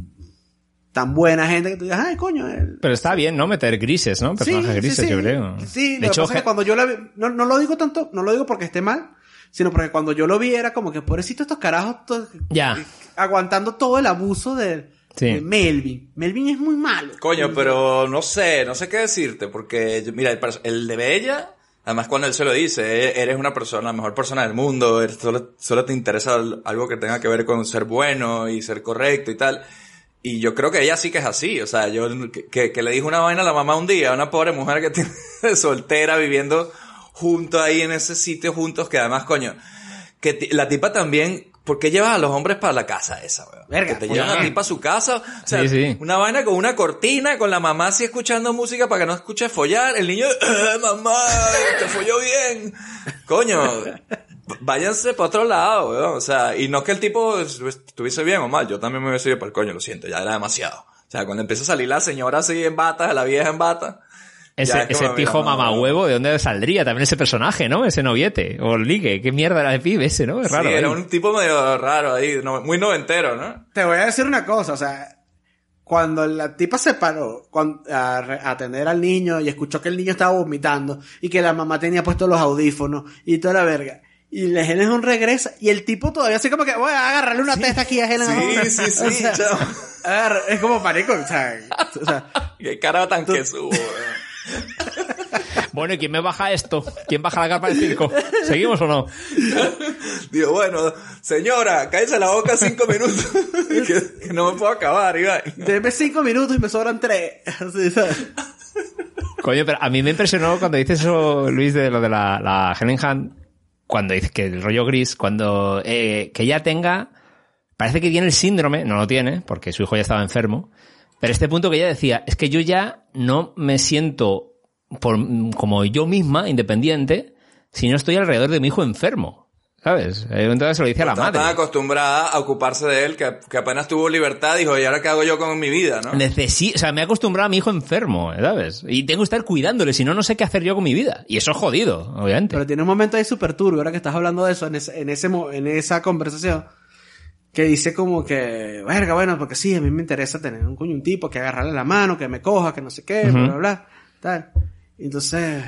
tan buena gente que tú digas, ay coño, él- Pero está bien, ¿no? Meter grises, ¿no? Personajes Sí, grises, sí. yo creo. Sí, de lo hecho, que pasa es que cuando yo la vi, no, no lo digo tanto, no lo digo porque esté mal, sino porque cuando yo lo vi era como que pobrecito estos carajos to- Ya. aguantando todo el abuso de, Sí. de Melvin. Melvin es muy malo. Coño, pero no sé, no sé qué decirte, porque yo- mira, el, el de Bella, además cuando él se lo dice, "E- eres una persona, la mejor persona del mundo, eres- solo, solo te interesa al- algo que tenga que ver con ser bueno y ser correcto y tal. Y yo creo que ella sí que es así, o sea, yo que, que- le dijo una vaina a la mamá un día, a una pobre mujer que tiene soltera viviendo junto ahí en ese sitio juntos, que además, coño, que la tipa también, ¿por qué llevas a los hombres para la casa esa, weón? Verga, que te llevan a ah. ti para su casa, o sea, Sí, sí. una vaina con una cortina, con la mamá así escuchando música para que no escuche follar, el niño, "Eh, mamá, te folló bien. Coño, váyanse para otro lado, weón. O sea, y no que el tipo estuviese bien o mal, yo también me hubiese ido para el coño, lo siento, ya era demasiado. O sea, cuando empieza a salir la señora así en bata, la vieja en bata. Ese, es ese pijo no, mamá no. huevo, ¿de dónde saldría también ese personaje, no? Ese noviete. O ligue. ¿Qué mierda era de pibe ese, no? Es raro. sí, era ¿eh? un tipo medio raro ahí, no- muy noventero, ¿no? Te voy a decir una cosa, o sea, cuando la tipa se paró cuan- a, re- a atender al niño y escuchó que el niño estaba vomitando y que la mamá tenía puestos los audífonos y toda la verga. Y la Helen Hunt regresa y el tipo todavía así como que voy a agarrarle una testa aquí a Helen Hunt. Sí, sí, sí, O sea, chao. agarra- es como marico, o sea, o sea, Qué cara tan que subo. Bueno, ¿y quién me baja esto? ¿Quién baja la capa de circo? ¿Seguimos o no? Digo, bueno, señora, cállese la boca cinco minutos. que, que no me puedo acabar, Iván. Deme cinco minutos y me sobran tres. Así, ¿sabes? Coño, pero a mí me impresionó cuando dices eso, Luis, de lo de la, la Helen Hunt, cuando dices que el rollo gris, cuando eh, que ella tenga, parece que tiene el síndrome, no lo tiene, porque su hijo ya estaba enfermo, pero este punto que ella decía, es que yo ya no me siento por, como yo misma, independiente, si no estoy alrededor de mi hijo enfermo. ¿Sabes? Entonces se lo dice a la Está madre. tan acostumbrada a ocuparse de él que, que apenas tuvo libertad dijo, ¿y ahora qué hago yo con mi vida, no? Necesi o sea, me he acostumbrado a mi hijo enfermo, ¿sabes? Y tengo que estar cuidándole, si no, no sé qué hacer yo con mi vida. Y eso es jodido, obviamente. Pero tiene un momento ahí súper turbio, ahora que estás hablando de eso, en, ese, en, ese, mo- en esa conversación, que dice como que, verga, bueno, porque sí, a mí me interesa tener un coño, un tipo que agarrarle la mano, que me coja, que no sé qué, Ujú. bla, bla, bla, tal. Entonces,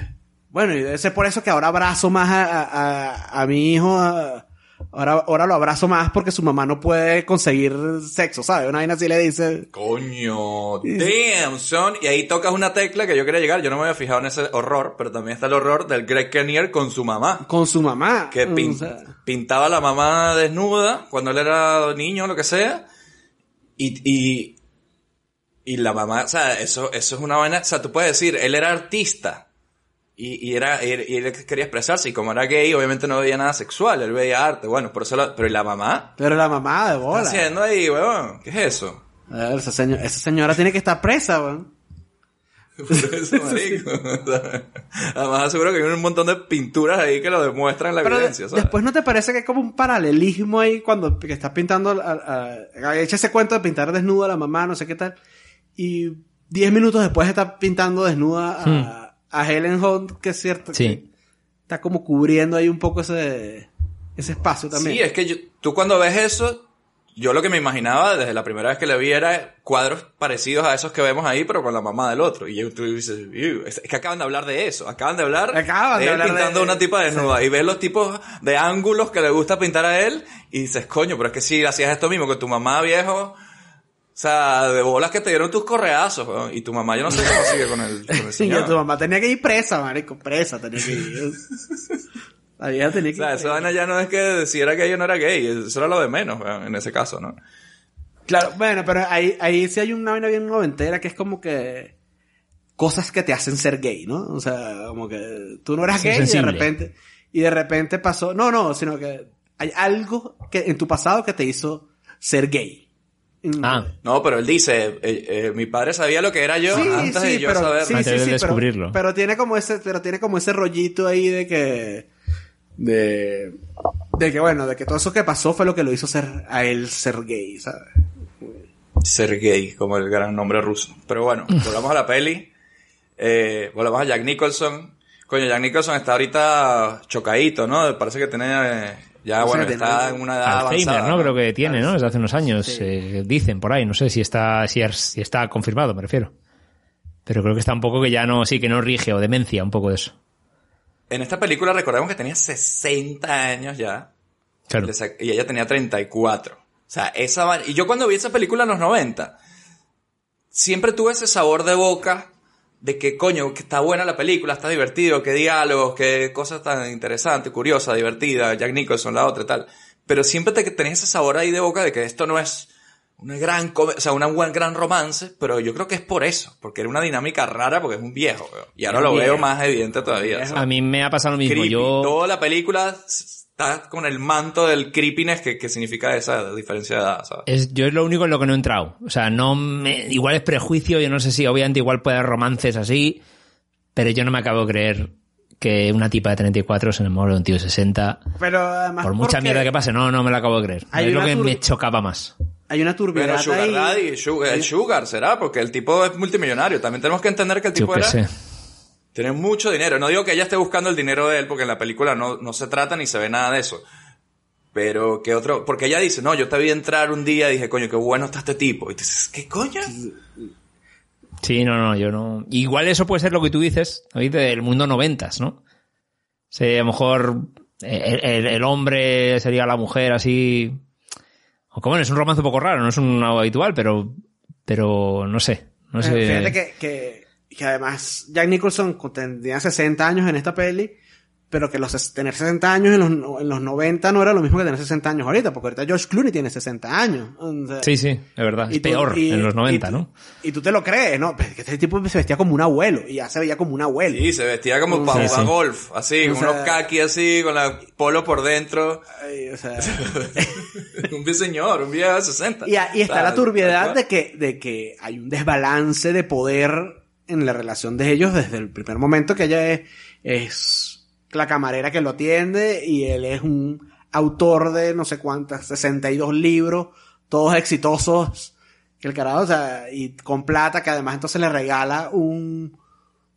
bueno, y debe ser por eso que ahora abrazo más a, a, a- mi hijo, a- ahora, ahora lo abrazo más porque su mamá no puede conseguir sexo, ¿sabes? Una vaina así le dice, Coño, damn, son. Y ahí tocas una tecla que yo quería llegar. Yo no me había fijado en ese horror, pero también está el horror del Greg Kinnear con su mamá. con su mamá. Que pin- O sea, pintaba a la mamá desnuda cuando él era niño o lo que sea. Y, y, y la mamá, o sea, eso, eso es una vaina, o sea, tú puedes decir, él era artista. Y, y era, y, y él quería expresarse, y como era gay, obviamente no veía nada sexual, él veía arte, bueno, por eso la- pero ¿y la mamá? pero la mamá de ¿Qué bola. está haciendo ahí, weón? ¿Qué es eso? A ver, esa, señora, esa señora tiene que estar presa, weón. Por eso, marico. Además, seguro que hay un montón de pinturas ahí que lo demuestran la Pero de- evidencia, ¿sabes? después no te parece que hay como un paralelismo ahí cuando que estás pintando, a, a- echa ese cuento de pintar desnuda a la mamá, no sé qué tal, y diez minutos después está pintando desnuda a, a Helen Hunt, que es cierto, Sí. que está como cubriendo ahí un poco ese, ese espacio también. Sí, es que yo- tú cuando ves eso, yo lo que me imaginaba desde la primera vez que le vi era cuadros parecidos a esos que vemos ahí, pero con la mamá del otro. Y tú dices, "Ew", es que acaban de hablar de eso, acaban de hablar Acaban de él hablar de- pintando a una tipa desnuda. sí. Y ves los tipos de ángulos que le gusta pintar a él y dices, coño, pero es que si hacías esto mismo con tu mamá viejo... O sea, de bolas que te dieron tus correazos, weón. Y tu mamá, yo no sé cómo sigue con el, con el Sí, señor. que tu mamá tenía que ir presa, marico, presa tenía que ir. La vieja tenía O sea, ir esa vaina ya no es que si era gay o no era gay, eso era lo de menos, weón, en ese caso, ¿no? Claro, bueno, pero ahí, ahí sí hay una vaina bien noventera que es como que cosas que te hacen ser gay, ¿no? O sea, como que tú no eras gay y de repente, y de repente pasó, no, no, sino que hay algo que en tu pasado que te hizo ser gay. Mm. Ah, No, pero él dice, eh, eh, mi padre sabía lo que era yo Sí, antes sí, de yo pero, saber. sí, Antes sí, de sí, pero- descubrirlo. Pero, tiene como ese, pero tiene como ese rollito ahí de que, de, de que bueno, de que todo eso que pasó fue lo que lo hizo ser, a él ser gay, ¿sabes? Ser gay, como el gran nombre ruso. Pero bueno, volvamos a la peli. Eh, volvamos a Jack Nicholson. Coño, Jack Nicholson está ahorita chocadito, ¿no? Parece que tiene, eh, ya bueno, está en una edad Alzheimer, avanzada. ¿no? Creo que tiene, ¿no? Desde hace unos años. Sí. eh, dicen por ahí, no sé si está, si, es- si está confirmado, me refiero. Pero creo que está un poco que ya no, sí, que no rige o demencia, un poco de eso. En esta película recordemos que tenía 60 años ya. Claro. Y ella tenía 34. O sea, esa va- Y yo cuando vi esa película en los 90, siempre tuve ese sabor de boca de que, coño, que está buena la película, está divertido, qué diálogos, qué cosas tan interesantes, curiosa, divertida, Jack Nicholson, la otra y tal. Pero siempre te tenías ese sabor ahí de boca de que esto no es una gran, o sea, un buen gran romance, pero yo creo que es por eso, porque era una dinámica rara porque es un viejo, y ahora lo Viejo. veo más evidente todavía. ¿sabes? A mí me ha pasado lo mismo. creepy. Yo, Toda la película está con el manto del creepiness que, que significa esa diferencia de edad, ¿sabes? es, yo es lo único en lo que no he entrado. O sea, no me, igual es prejuicio, yo no sé si obviamente igual puede haber romances así, pero yo no me acabo de creer que una tipa de 34 se enamore de un tío de 60. Pero además Por mucha mierda que pase, no, no me la acabo de creer. Hay es lo una que tur- me chocaba más. hay una Pero turbiedad Sugar ahí. Daddy, Sugar- el Sugar será, porque el tipo es multimillonario. También tenemos que entender que el Yo tipo qué era, sé. Tiene mucho dinero. No digo que ella esté buscando el dinero de él, porque en la película no, no se trata ni se ve nada de eso. Pero que otro, porque ella dice, no, yo te vi entrar un día y dije, coño, qué bueno está este tipo. Y tú dices, ¿qué coño? Sí, no, no, yo no. Igual eso puede ser lo que tú dices, David, del mundo noventas, ¿no? Sí, a lo mejor el, el- el hombre sería la mujer así. Aunque bueno, es un romance un poco raro, no es un habitual, pero, pero no sé. No sé. Eh, Fíjate que, que que además Jack Nicholson tenía 60 años en esta peli, pero que los, tener 60 años en los, en los 90 no era lo mismo que tener 60 años ahorita, porque ahorita George Clooney tiene 60 años. sí, sí, es verdad. Es peor en los 90, ¿no? Y tú te lo crees, ¿no? Pero que este tipo se vestía como un abuelo, y ya se veía como un abuelo. Sí, se vestía como para jugar golf, así, con unos kaki así, con la polo por dentro. o sea... un señor, un viejo de 60. Y, y está la turbiedad de que, de que hay un desbalance de poder en la relación de ellos desde el primer momento que ella es, es la camarera que lo atiende y él es un autor de no sé cuántas, 62 libros, todos exitosos, el carajo, o sea, y con plata que además entonces le regala un,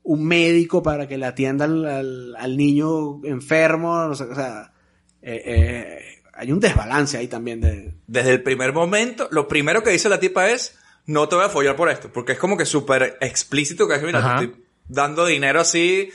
un médico para que le atienda al, al, niño enfermo, no sé, o sea, eh, eh, hay un desbalance ahí también de... Desde el primer momento, lo primero que dice la tipa es, no te voy a follar por esto, porque es como que súper explícito que es, mira, te estoy dando dinero así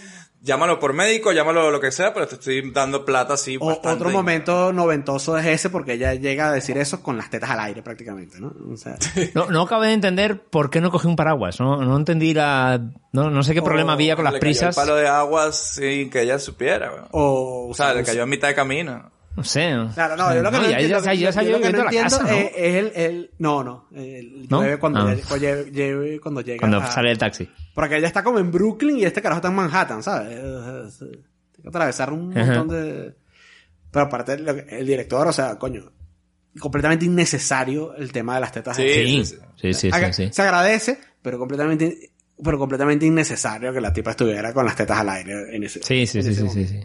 llámalo por médico, llámalo lo que sea, pero te estoy dando plata así. otro momento noventoso es ese porque ella llega a decir eso con las tetas al aire prácticamente, ¿no? O sea... no, no acabé de entender por qué no cogió un paraguas, no, no entendí la... No, no sé qué problema había con las le prisas. Cayó el palo de agua sin que ella supiera. O, o sea, le cayó a mitad de camino. No sé. Claro, no, yo lo que no, entiendo, ya, ya, yo lo que no entiendo ¿no? es, el, el, no, no, el, ¿No? cuando, ah. lleve, cuando llega. Cuando sale el taxi. Porque ella está como en Brooklyn y este carajo está en Manhattan, ¿sabes? Tiene que atravesar un montón de... Pero aparte, el director, o sea, coño, completamente innecesario el tema de las tetas. Sí, sí, sí, sí, sí, Se agradece, pero completamente pero completamente innecesario que la tipa estuviera con las tetas al aire en ese Sí, sí, sí, sí, sí, sí.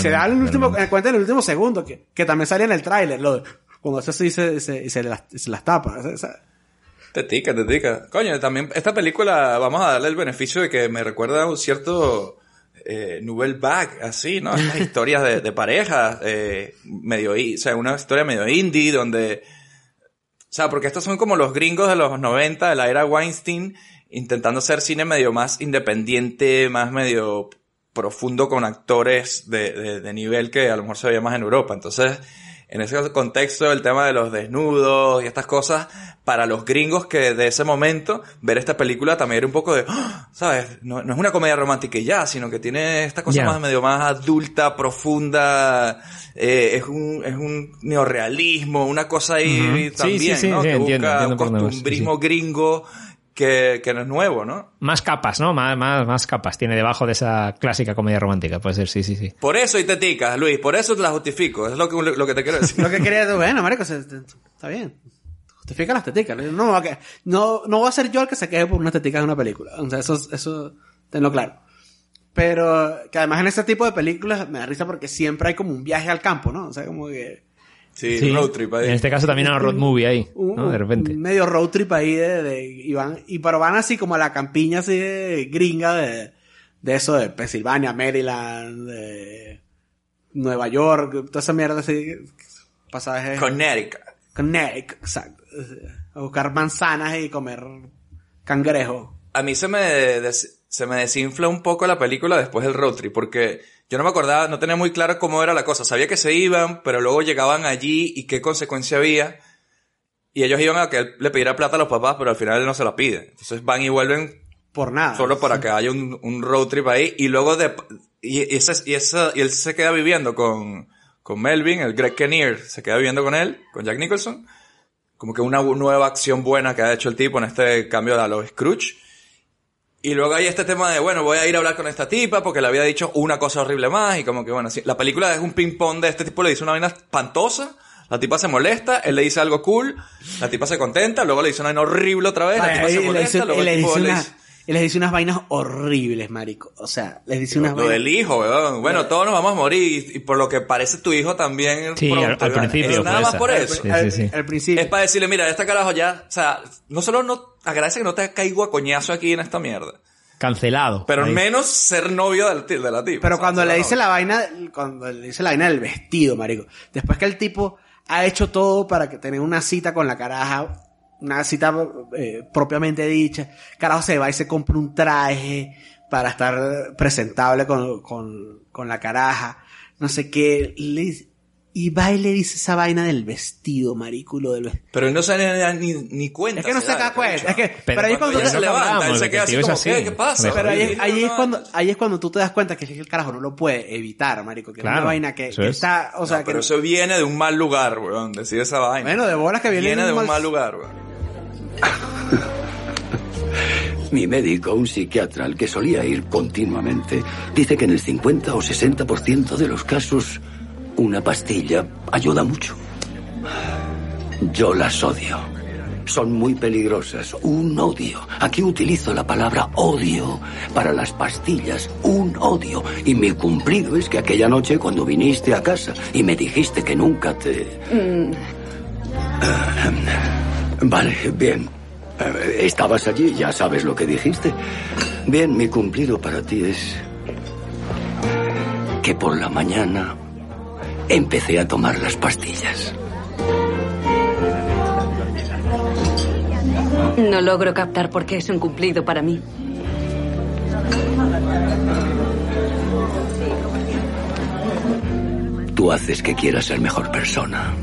Se da el último, en cuenta en el último segundo, que, que también salía en el tráiler, lo cuando se así se, se, se, las, se las tapa. Te tica, te tica. Coño, también esta película, vamos a darle el beneficio de que me recuerda a un cierto eh, Nouvelle Bag, así, ¿no? Estas historias de, de parejas, eh, medio, o sea, una historia medio indie, donde, o sea, porque estos son como los gringos de los 90, de la era Weinstein, intentando hacer cine medio más independiente, más medio profundo con actores de, de, nivel que a lo mejor se veía más en Europa. Entonces, en ese contexto, el tema de los desnudos y estas cosas, para los gringos que de ese momento, ver esta película también era un poco de, ¡ah! ¿sabes? No, no, es una comedia romántica y ya, sino que tiene esta cosa más medio más adulta, profunda, eh, es un, es un neorrealismo, una cosa ahí también, ¿no? que busca un costumbrismo gringo que, que, no es nuevo, ¿no? Más capas, ¿no? Más, más, más capas tiene debajo de esa clásica comedia romántica, puede ser, sí, sí, sí. Por eso y te ticas, Luis, por eso te la justifico, es lo que, lo que te quiero decir. lo que quería decir, bueno, marico, está bien. Justifica las teticas. No, no, no va a ser yo el que se quede por unas teticas de una película. O sea, eso, eso, tenlo claro. Pero, que además en este tipo de películas me da risa porque siempre hay como un viaje al campo, ¿no? O sea, como que Sí, road trip ahí. En este caso también una road movie ahí, ¿no? De repente. medio road trip ahí de, de y van, y pero van así como a la campiña así de gringa de, de eso de Pensilvania, Maryland, de Nueva York, toda esa mierda así, pasajes. Connecticut. Connecticut, exacto. A buscar manzanas y comer cangrejo. A mí se me, se me desinfla un poco la película después del road trip, porque yo no me acordaba, no tenía muy claro cómo era la cosa. Sabía que se iban, pero luego llegaban allí y qué consecuencia había. Y ellos iban a que él le pidiera plata a los papás, pero al final él no se la pide. Entonces van y vuelven. Por nada. Solo para que haya un, un, road trip ahí. Y luego de, y, ese, y, esa, y él se queda viviendo con, con Melvin, el Greg Kinnear, se queda viviendo con él, con Jack Nicholson. Como que una nueva acción buena que ha hecho el tipo en este cambio de a los Scrooge. Y luego hay este tema de, bueno, voy a ir a hablar con esta tipa porque le había dicho una cosa horrible más y como que, bueno, la película es un ping-pong de este tipo, le dice una vaina espantosa, la tipa se molesta, él le dice algo cool, la tipa se contenta, luego le dice una vaina horrible otra vez, la tipa se molesta, luego el tipo le dice... Y les dice unas vainas horribles, marico. O sea, les dice unas lo, vainas... Lo del hijo, weón. Bueno, todos nos vamos a morir. Y, por lo que parece tu hijo también... Sí, al, principio. Es nada más por eso. Sí, sí, al, principio. Es para decirle, mira, esta carajo ya... O sea, no solo no... Agradece que no te caigo a coñazo aquí en esta mierda. Cancelado. Pero menos ser novio del, de la tipa. Pero cuando le dice la vaina, cuando le dice la vaina del vestido, marico. Después que el tipo ha hecho todo para que tener una cita con la caraja, una cita eh, propiamente dicha, carajo se va y se compra un traje para estar presentable con, con, con la caraja, no sé qué, Y va y le dice esa vaina del vestido, mariculo del vestido. Pero él no se da ni, ni cuenta. Es que no se da cuenta. Es que, pero, ahí es cuando cuando se levanta, él se queda así como, ¿qué? ¿Qué pasa? Pero ahí, es- ahí es cuando, ahí es cuando tú te das cuenta que el carajo no lo puede evitar, marico. Que es Claro, una vaina que, que es. está, o sea, No, que pero eso viene de un mal lugar, weón. Decir esa vaina. Bueno, de bolas que viene Viene de un mal- mal lugar, weón. Mi médico, un psiquiatra al que solía ir continuamente, dice que en el 50 o 60% de los casos una pastilla ayuda mucho. Yo las odio. Son muy peligrosas. Un odio. Aquí utilizo la palabra odio para las pastillas. Un odio. Y mi cumplido es que aquella noche cuando viniste a casa y me dijiste que nunca te... Vale, bien. Estabas allí, ya sabes lo que dijiste. Bien, mi cumplido para ti es que por la mañana empecé a tomar las pastillas. No logro captar por qué es un cumplido para mí. Tú haces que quieras ser mejor persona.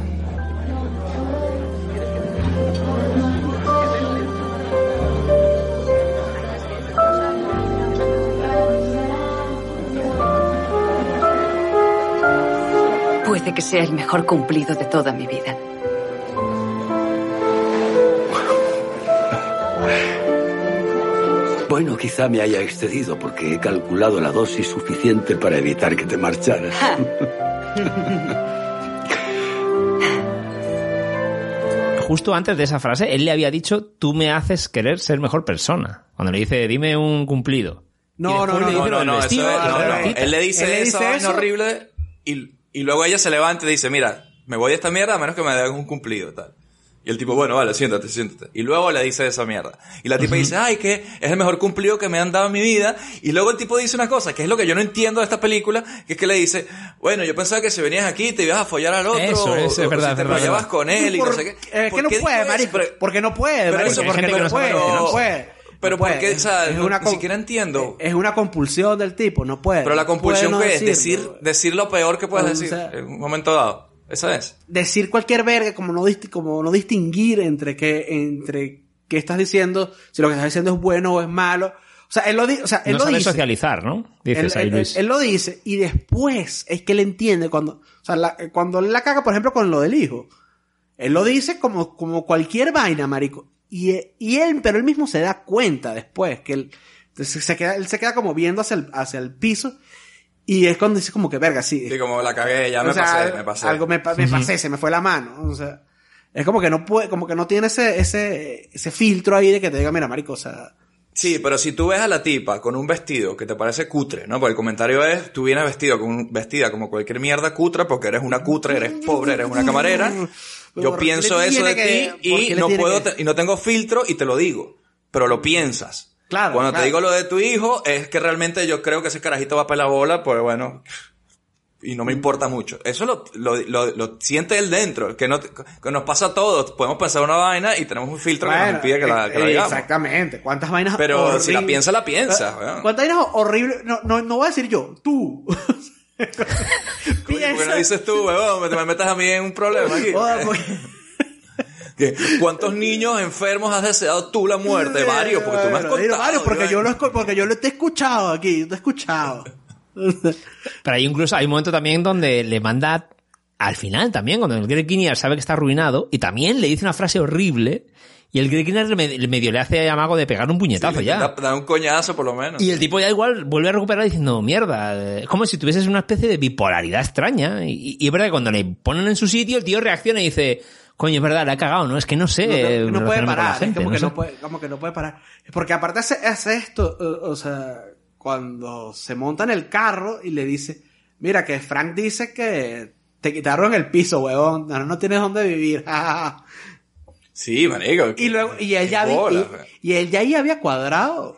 Puede que sea el mejor cumplido de toda mi vida. Bueno, quizá me haya excedido porque he calculado la dosis suficiente para evitar que te marcharas. Justo antes de esa frase, él le había dicho, tú me haces querer ser mejor persona. Cuando le dice, dime un cumplido. No, no, no, No, no, eso no. Él le dice, Él le esa dice vaina eso. horrible y, y luego ella se levanta y dice, mira, me voy de esta mierda a menos que me den un cumplido, tal. Y el tipo, bueno, vale, siéntate, siéntate. Y luego le dice esa mierda. Y la tipa dice, ay, que es el mejor cumplido que me han dado en mi vida. Y luego el tipo dice una cosa, que es lo que yo no entiendo de esta película, que es que le dice, bueno, yo pensaba que si venías aquí te ibas a follar al otro. Eso, es, o- es o verdad, si te verdad, verdad. con él y no sé qué. eh, ¿Por que no puede, marico. Porque no puede, pero marico, eso, porque no puede, ¿no? puede. Pero no puede. porque, o sea, Es no- una ni siquiera entiendo. Es una compulsión del tipo, no puede. Pero la compulsión no que es decir, decir lo peor que puedes O decir en un momento dado. Esa es. decir cualquier verga, como no, como no distinguir entre qué, entre qué estás diciendo, si lo que estás diciendo es bueno o es malo. O sea, él lo, di- o sea, él No lo sabe dice. socializar, ¿no? Dices él, ahí, él- Luis. él lo dice y después es que él entiende cuando, o sea, la- cuando él la caga, por ejemplo, con lo del hijo. Él lo dice como, como cualquier vaina, marico. Y, y él, pero él mismo se da cuenta después que él se, queda, él se queda como viendo hacia el, hacia el piso y es cuando dice como que verga, sí. Sí, como la cagué, ya O me sea, pasé, me pasé. Algo me, me pasé, se me fue la mano. O sea, es como que no puede, como que no tiene ese, ese, ese filtro ahí de que te diga, mira, marico, o sea, Sí, pero si tú ves a la tipa con un vestido que te parece cutre, ¿no? Porque el comentario es, tú vienes vestido con un- vestida como cualquier mierda cutre porque eres una cutre, eres pobre, eres una camarera. Yo ¿por qué pienso eso de que- ti y no puedo que- te- y no tengo filtro y te lo digo, pero lo piensas. Claro, Cuando claro. te digo lo de tu hijo es que realmente yo creo que ese carajito va a pelar bola, pues bueno, y no me importa mucho. Eso lo, lo, lo, lo siente él dentro, que, no, que nos pasa a todos. Podemos pensar una vaina y tenemos un filtro que nos Bueno, impide que la, que la eh, digamos. Exactamente. ¿Cuántas vainas Pero si la piensa, la piensa. ¿Cuántas vainas horribles? No, no, no voy a decir yo, tú. ¿Por qué no dices tú, huevón? Me, me metes a mí en un problema aquí. Porque- ¿Qué? ¿Cuántos niños enfermos has deseado tú la muerte? Varios, porque tú me has contado. varios, porque yo lo, porque yo lo te he escuchado aquí, yo te he escuchado. Pero hay incluso, hay un momento también donde le manda al final también, cuando el Greg Kinnear sabe que está arruinado, y también le dice una frase horrible, y el Greg Kinnear le me- le medio le hace amago de pegar un puñetazo Sí, ya. Da, da un coñazo por lo menos. Y el tipo ya igual vuelve a recuperar diciendo, mierda, eh, es como si tuvieses una especie de bipolaridad extraña. Y, y es verdad que cuando le ponen en su sitio, el tío reacciona y dice, coño, es verdad, la he cagado, ¿no? Es que no sé. no, eh, no puede parar, gente, es como, no que sé". no puede, como que no puede parar. Porque aparte hace, hace esto, eh, o sea, cuando se monta en el carro y le dice, mira que Frank dice que te quitaron el piso, huevón, ahora no tienes dónde vivir. Sí, marico. y luego, y él ya bola, y- él ya ahí había cuadrado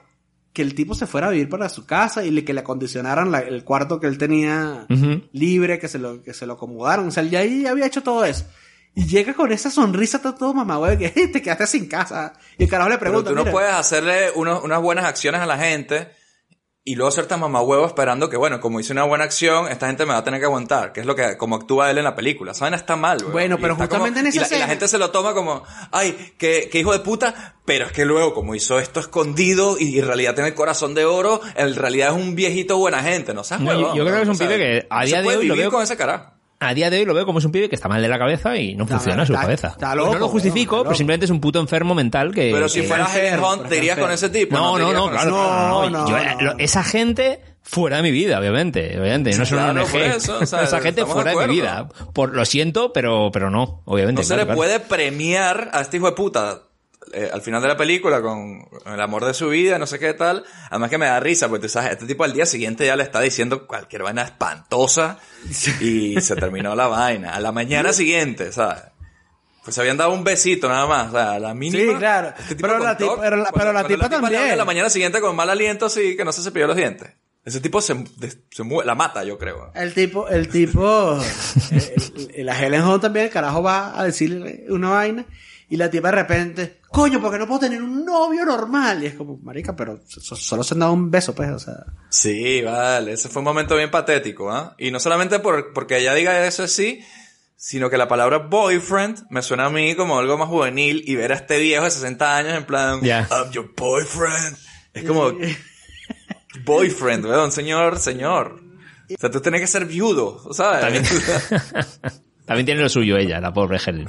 que el tipo se fuera a vivir para su casa y le, que le acondicionaran la- el cuarto que él tenía libre, que se lo, que se lo acomodaron. O sea, él ya ahí había hecho todo eso. Y llega con esa sonrisa todo, todo mamá, güey, que te quedaste sin casa. Y el carajo le Pero pregunta, tú no mira, puedes hacerle unos- unas buenas acciones a la gente y luego ser tan mamahuevo esperando que, bueno, como hice una buena acción, esta gente me va a tener que aguantar, que es lo que, como actúa él en la película. Saben, está mal, weón. Bueno, pero justamente en esa y la, y la escena- gente se lo toma como, ay, qué, qué hijo de puta, pero es que luego, como hizo esto escondido y en realidad tiene el corazón de oro, en realidad es un viejito buena gente, ¿no sabes? No, yo- yo creo que es un pibe que a día se de puede hoy lo vivir veo- con ese carajo. A día de hoy lo veo como es un pibe que está mal de la cabeza y no funciona su está- cabeza. está Pues loco, no lo justifico, pero simplemente es un puto enfermo mental que... Pero si que- fuera Helen enfermo, Hunt, pero te irías con ese tipo. No, no, no, claro, no, No, Yo- no. Esa gente fuera de mi vida, obviamente. Obviamente, no son claro, ONG. por eso, o sea, esa gente fuera de de, mi vida. Por, lo siento, pero, pero no, obviamente. No se claro, le claro. puede premiar a este hijo de puta eh, al final de la película con el amor de su vida, no sé qué tal. Además que me da risa, porque tú sabes, este tipo al día siguiente ya le está diciendo cualquier vaina espantosa y se terminó la vaina. A la mañana siguiente, ¿sabes? Pues se habían dado un besito nada más, o sea, la mínima. Sí, claro. Este Pero la tipa- pero la- pero tipa también. A la mañana siguiente con mal aliento así que no se cepilló los dientes. Ese tipo se, se mue- la mata, yo creo. El tipo, el tipo, el- el- la Helen Hunt también, el carajo va a decirle una vaina y la tipa de repente, coño, porque no puedo tener un novio normal. Y es como, marica, pero so- solo se han dado un beso, pues, o sea. Sí, vale, ese fue un momento bien patético, ¿ah? Y no solamente por, porque ella diga eso así, sino que la palabra boyfriend me suena a mí como algo más juvenil y ver a este viejo de 60 años en plan, Ya. I'm your boyfriend. Es como, boyfriend, weón, señor, señor. O sea, tú tienes que ser viudo, ¿sabes? También, también tiene lo suyo ella, la pobre Helen.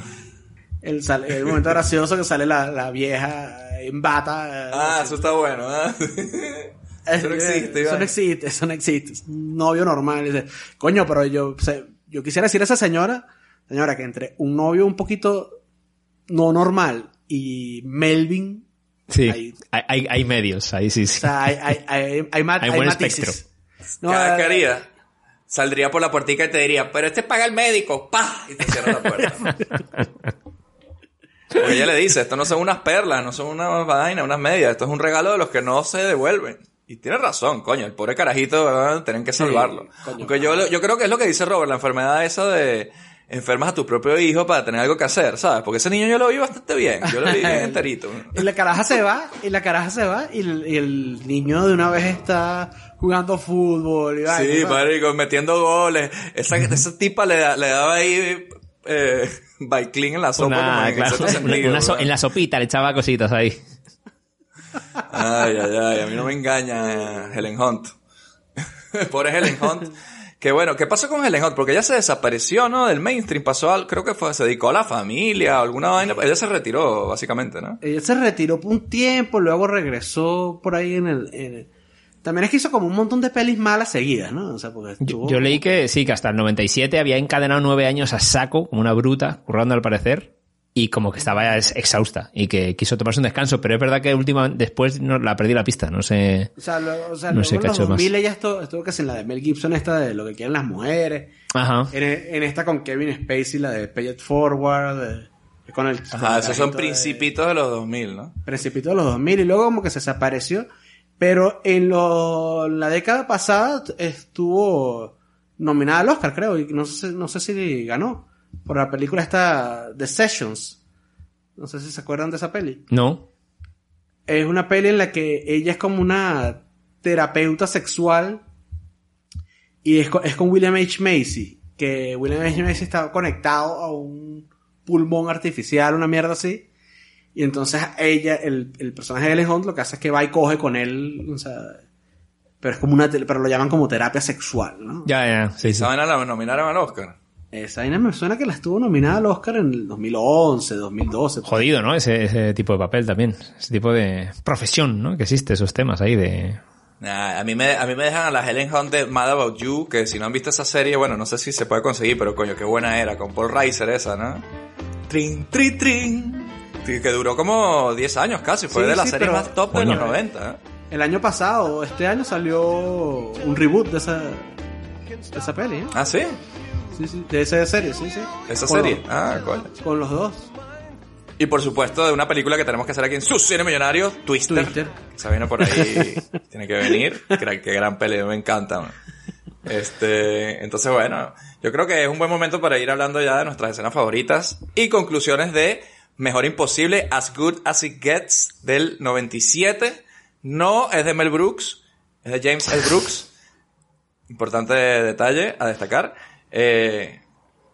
El, sale- el momento gracioso que sale la, la vieja en bata. ah, eso está bueno, ¿ah? Eso no existe, Eso no existe, eso no existe. Es un novio normal. Dice, coño, pero yo, o yo quisiera decir a esa señora, señora, que entre un novio un poquito no normal y Melvin, Sí, hay, hay, hay medios, ahí sí, o sí. sea, hay, hay, hay, hay, Hay hay buen matices. espectro. No, ¿Qué, eh, qué haría? Saldría por la puertica y te diría, pero este paga el médico, ¡pa! Y te cierra la puerta. Porque ella le dice, esto no son unas perlas, no son unas vainas, unas medias, esto es un regalo de los que no se devuelven. Y tiene razón, coño, el pobre carajito, ¿verdad? tienen que salvarlo. coño, Aunque yo, yo creo que es lo que dice Robert, la enfermedad esa de enfermas a tu propio hijo para tener algo que hacer, ¿sabes? Porque ese niño yo lo vi bastante bien, yo lo vi bien enterito. Y la caraja se va, y la caraja se va, y el, y el niño de una vez está jugando fútbol y Sí, marico, metiendo goles. Esa, esa tipa le, da- le daba ahí eh, Baiklin en la sopa como en claro, sentido, una so- en la sopita le echaba cositas ahí. Ay, ay, ay, a mí no me engaña Helen Hunt. Pobre Helen Hunt. Que bueno, ¿qué pasó con Helen Hunt? Porque ella se desapareció, ¿no? Del mainstream, pasó al, creo que fue, se dedicó a la familia, alguna vaina. Ella se retiró, básicamente, ¿no? Ella se retiró por un tiempo, luego regresó por ahí en el... en el- También es que hizo como un montón de pelis malas seguidas, ¿no? O sea, porque Yo, estuvo- yo leí que sí, que hasta el 97 había encadenado nueve años a saco, como una bruta, currando al parecer, y como que estaba ex- exhausta y que quiso tomarse un descanso, pero es verdad que última, después no, la perdí la pista, no sé. O sea, luego, o sea, No luego sé en los hecho más. 2000 ella estuvo, estuvo casi en la de Mel Gibson, esta de lo que quieren las mujeres. Ajá. En, en esta con Kevin Spacey, la de Pay It Forward. de- con el, con Ajá, el esos son carajito de- principitos de los 2000, ¿no? Principito de los 2000 y luego como que se desapareció. Pero en, lo, la década pasada estuvo nominada al Oscar, creo, y no sé, no sé si ganó. Por la película esta The Sessions. No sé si se acuerdan de esa peli. No. Es una peli en la que ella es como una terapeuta sexual y es con, es con William H. Macy. Que William H. Macy está conectado a un pulmón artificial, una mierda así. Y entonces ella, el, el personaje de Ellen Hunt lo que hace es que va y coge con él, o sea, pero es como una, pero lo llaman como terapia sexual, ¿no? Ya, ya, sí, sí. Esa vaina la nominaron al Oscar. Esa vaina me suena que la estuvo nominada al Oscar en el 2011, 2012. Jodido, ¿no? Ese, ese tipo de papel también. Ese tipo de profesión, ¿no? Que existe esos temas ahí de... Nah, a mí me, a mí me dejan a la Helen Hunt de Mad About You, que si no han visto esa serie, bueno, no sé si se puede conseguir, pero coño, qué buena era, con Paul Reiser esa, ¿no? Trin, trin, trin. Que duró como 10 años casi, fue Sí, de las sí, series más top de los 90, ¿eh? El año pasado, este año salió un reboot de esa, de esa peli, ¿eh? Ah, sí, Sí, sí, de esa serie, sí, sí. esa Con serie. los- Ah, coño. con los dos. Y por supuesto, de una película que tenemos que hacer aquí en su cine millonario, Twister. Twister. Se viene por ahí, tiene que venir. Qué, qué gran pelea, me encanta. man. Este, entonces bueno, yo creo que es un buen momento para ir hablando ya de nuestras escenas favoritas y conclusiones de Mejor Imposible, As Good As It Gets del 97. No es de Mel Brooks, Es de James L. Brooks. Importante detalle a destacar. Eh,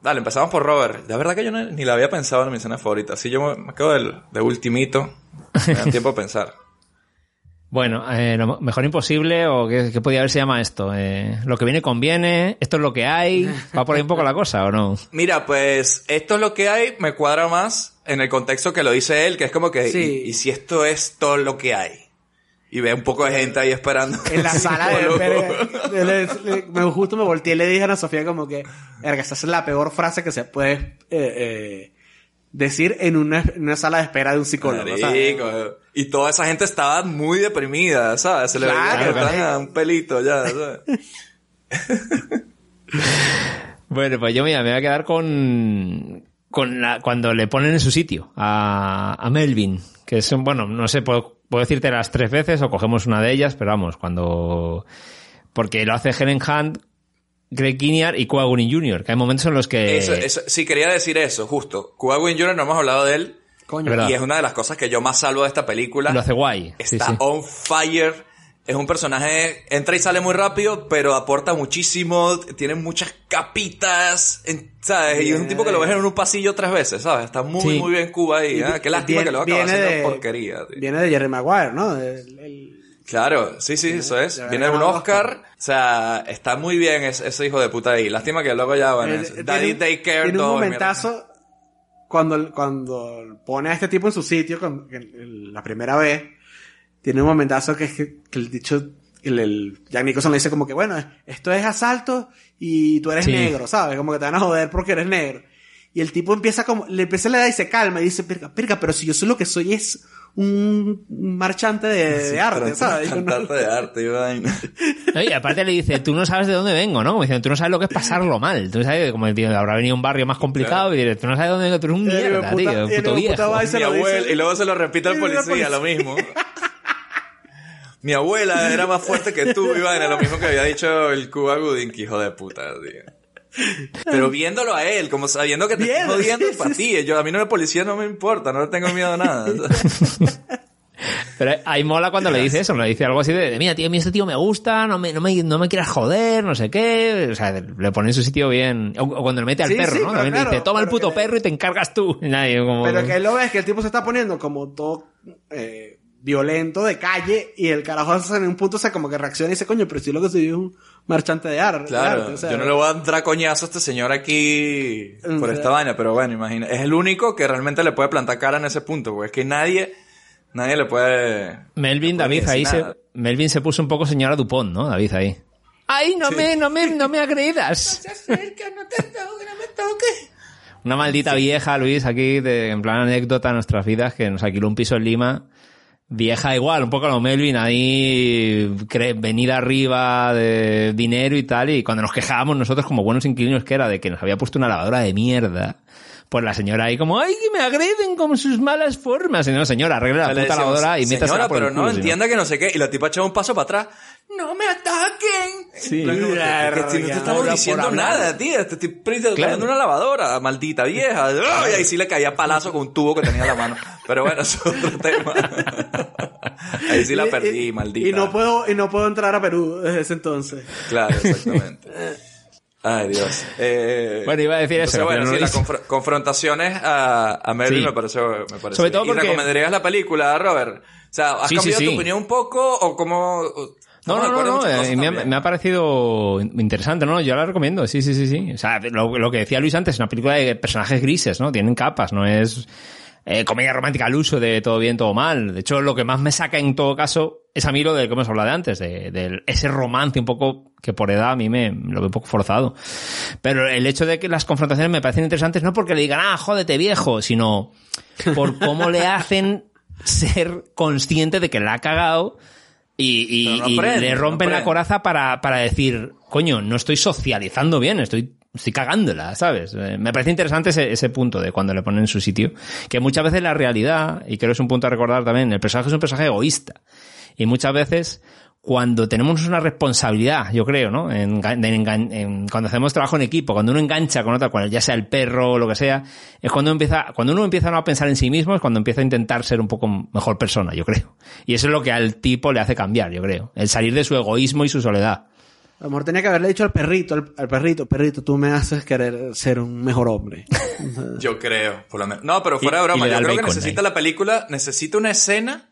dale, empezamos por Robert. La verdad que yo no- ni la había pensado en mi escena favorita. Así yo me, quedo del, de ultimito. Me da tiempo a pensar. Bueno, eh, lo mejor imposible, o qué, qué podía haber se llama esto. Eh, lo que viene conviene, esto es lo que hay. ¿Va por ahí un poco la cosa o no? Mira, pues esto es lo que hay, me cuadra más en el contexto que lo dice él, que es como que, Sí. y, y si esto es todo lo que hay? Y ve un poco de gente ahí esperando. En la sala de le- justo me volteé y le dije a Ana Sofía como que, verga, esa es la peor frase que se puede eh, eh, decir en una, en una sala de espera de un psicólogo. Marico, Y toda esa gente estaba muy deprimida, ¿sabes? Se le veía Claro, que estaban claro. a un pelito ya, ¿sabes? Bueno, pues yo mira, me voy a quedar con, con la, cuando le ponen en su sitio a, a Melvin, que es un, bueno, no sé, puedo, puedo decirte las tres veces o cogemos una de ellas, pero vamos, cuando, porque lo hace Helen Hunt, Greg Kinnear y Gooding Jr., que hay momentos en los que... Eso, eso, sí, quería decir eso, justo. Gooding Jr. no hemos hablado de él. ¿Verdad? Y es una de las cosas que yo más salvo de esta película. Lo hace guay. Sí, Está sí. on fire. Es un personaje, entra y sale muy rápido, pero aporta muchísimo, tiene muchas capitas, ¿sabes? Y es un tipo que lo ves en un pasillo tres veces, ¿sabes? Está muy, Sí. muy bien Cuba ahí. ¿eh? Qué lástima viene- que lo acaba viene haciendo de- porquería. tío. Viene de Jerry Maguire, ¿no? El- el- Claro, sí, sí, eso es. Viene de un Oscar. O sea, está muy bien ese, ese hijo de puta ahí. Lástima que luego ya, bueno, Eh, tiene- Daddy Daycare, tiene todo. un momentazo cuando, cuando pone a este tipo en su sitio, con- la primera vez, tiene un momentazo que es que, que el dicho, el, el Jack Nicholson le dice como que, bueno, esto es asalto y tú eres Sí. negro, ¿sabes? Como que te van a joder porque eres negro. Y el tipo empieza como, le empieza a le da y se calma y dice, pirca, pirca, pero si yo soy lo que soy es un marchante de, de Sí, arte, pero ¿sabes? Yo no- Cantante de arte y vaina. No, y aparte le dice, tú no sabes de dónde vengo, ¿no? Como diciendo, tú no sabes lo que es pasarlo mal. Tú no sabes, como tío, habrá venido a un barrio más complicado y dices, tú no sabes de dónde vengo, tú eres un Eh, mierda, puta- tío, y un el puto viejo. y dice. y luego se lo repite al la policía, policía. lo mismo. Mi abuela era más fuerte que tú, y vaina, lo mismo que había dicho el Cuba Gooding, que hijo de puta, tío. Pero viéndolo a él, como sabiendo que te Bien, está jodiendo sí, para sí, ti. Yo, a mí no el policía no me importa, no le tengo miedo a nada. Pero ahí mola cuando le dice eso, le dice algo así de, de, mira, tío, a mí este tío me gusta, no me, no me, no me quieras joder, no sé qué. O sea, le pone en su sitio bien. O, o cuando le mete al Sí, perro, sí, ¿no? pero También le claro, dice, toma el pero puto que- perro y te encargas tú. Y nadie, como... Pero que él lo ves que el tipo se está poniendo como todo eh, violento de calle y el carajo en un punto se como que reacciona y dice, coño, pero si lo que soy es un marchante de arte. de Claro, arte", o sea, yo no le voy a dar coñazo a este señor aquí por O sea- esta vaina, pero bueno, imagina. Es el único que realmente le puede plantar cara en ese punto, porque es que nadie, nadie le puede... Melvin, no puede David, ahí se. Melvin se puso un poco señora Dupont, ¿no? David ahí. Ay, no me, no me, no me agredas. Una maldita vieja, Luis, aquí, de, en plan anécdota de nuestras vidas, que nos alquiló un piso en Lima. Vieja igual, un poco como Melvin, ahí venida arriba de dinero y tal, y cuando nos quejábamos nosotros como buenos inquilinos que era de que nos había puesto una lavadora de mierda, pues la señora ahí como, ay, que me agreden con sus malas formas. Y no, señora, arregle la puta lavadora y métasela Señora, pero no entienda que no sé qué. Y la tipa echaba un paso para atrás. ¡No me ataquen! Sí. No te estamos diciendo nada, tía. Te estoy poniendo una lavadora, maldita vieja. Y ahí sí le caía palazo con un tubo que tenía en la mano. Pero bueno, es otro tema. ahí sí la perdí, maldita. Y no puedo, y no puedo entrar a Perú desde ese entonces. Claro, exactamente. Ay, Dios. Eh, Bueno, iba a decir eso, entonces, bueno, pero no sí, las confrontaciones a, a Melvin Sí. me pareció, me pareció Sobre todo porque- ¿Y recomendarías la película, Robert? O sea, ¿has Sí, cambiado tu opinión un poco o cómo...? No, no, no, no, eh, me, ha, también? me ha parecido interesante, ¿no? Yo la recomiendo, sí, sí, sí, sí. O sea, lo, lo que decía Luis antes, es una película de personajes grises, ¿no? Tienen capas, no es eh, comedia romántica al uso de todo bien, todo mal. De hecho, lo que más me saca en todo caso es a mí lo de que hemos hablado de antes, de, de ese romance un poco que por edad a mí me lo veo un poco forzado. Pero el hecho de que las confrontaciones me parecen interesantes no porque le digan, ah, jódete viejo, sino por cómo le hacen ser consciente de que la ha cagado y, y- no y le no rompen la coraza para, para decir, coño, no estoy socializando bien, estoy, estoy cagándola, ¿sabes? Eh, Me parece interesante ese, punto de cuando le ponen en su sitio, que muchas veces la realidad, y creo que es un punto a recordar también, el personaje es un personaje egoísta. Y muchas veces, cuando tenemos una responsabilidad, yo creo, ¿no? En, cuando hacemos trabajo en equipo, cuando uno engancha con otra, ya sea el perro o lo que sea, es cuando empieza, cuando uno empieza a pensar en sí mismo, es cuando empieza a intentar ser un poco mejor persona, yo creo. Y eso es lo que al tipo le hace cambiar, yo creo. El salir de su egoísmo y su soledad. A lo mejor tenía que haberle dicho al perrito, al, perrito, perrito, tú me haces querer ser un mejor hombre. yo creo, por lo menos. No, pero fuera de broma, yo creo que necesita la película, necesita una escena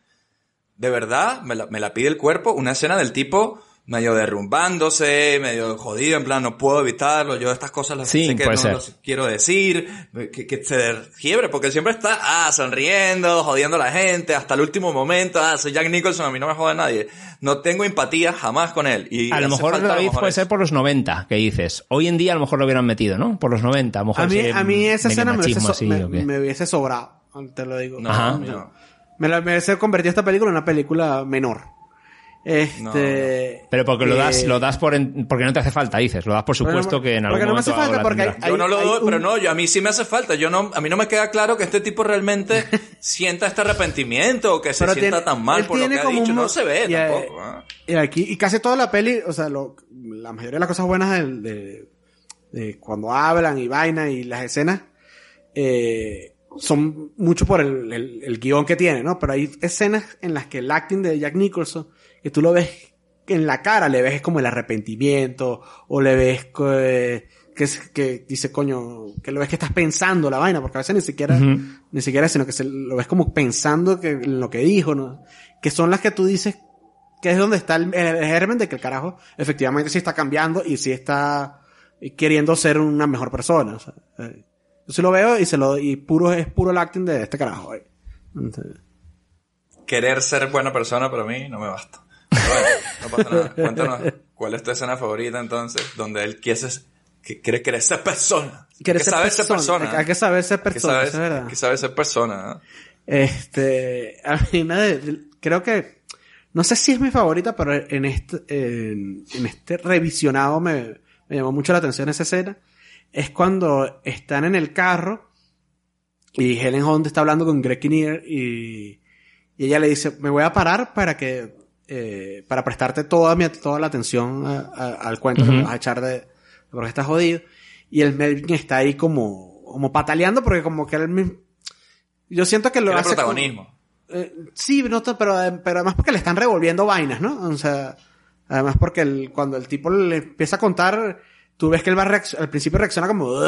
de verdad, me la, pide el cuerpo, una escena del tipo medio derrumbándose, medio jodido, en plan, no puedo evitarlo, yo estas cosas las sé que no quiero decir, que, que se fiebre, porque siempre está, ah, sonriendo, jodiendo a la gente, hasta el último momento, ah, soy Jack Nicholson, a mí no me jode nadie. No tengo empatía jamás con él. Y a lo mejor David puede ser por los 90, que dices. Hoy en día a lo mejor lo hubieran metido, ¿no? Por los 90, a lo mejor. A mí, a mí esa escena me hubiese, me, hubiese, sobrado, te lo digo. Ajá. Me, la, me se convertido esta película en una película menor. Este, Pero porque lo das, lo das por porque no te hace falta, dices, lo das por supuesto que en algún porque no me hace falta porque yo no lo doy, pero no, yo a mí sí me hace falta. Yo no, a mí no me queda claro que este tipo realmente sienta este arrepentimiento o que se sienta tan mal por lo que ha dicho. No se ve tampoco. ¿ah? Y aquí, y casi toda la peli, o sea, lo, la mayoría de las cosas buenas de, de, cuando hablan y vaina y las escenas, eh, son mucho por el, el, guion que tiene, ¿no? Pero hay escenas en las que el acting de Jack Nicholson, que tú lo ves en la cara, le ves como el arrepentimiento, o le ves que, que, que dice, coño, que lo ves que estás pensando la vaina, porque a veces ni siquiera, ni siquiera, sino que se, lo ves como pensando que, en lo que dijo, ¿no? Que son las que tú dices que es donde está el, el germen de que el carajo efectivamente sí está cambiando y sí está queriendo ser una mejor persona. O sea, eh, yo se lo veo y se lo y puro es puro el acting de este carajo. Querer ser buena persona para mí no me basta. Bueno, no pasa nada. Cuéntanos, ¿cuál es tu escena favorita entonces? Donde él quiere, que quiere ser persona. Quiere que saber ser persona. Hay que saber ser persona, que saber, que saber ser persona. Este, a mí creo que, no sé si es mi favorita, pero en este, en, en este revisionado me, me llamó mucho la atención esa escena es cuando están en el carro y Helen Hunt está hablando con Greg Kinnear y, y ella le dice, me voy a parar para que, eh, para prestarte toda mi, toda la atención al cuento que me vas a echar de, porque estás jodido. Y el Melvin está ahí como, como pataleando porque como que él, yo siento que lo hace. protagonismo. eh, sí, no, pero, pero además porque le están revolviendo vainas, ¿no? O sea, además porque el, cuando el tipo le empieza a contar, tú ves que él va al principio reacciona como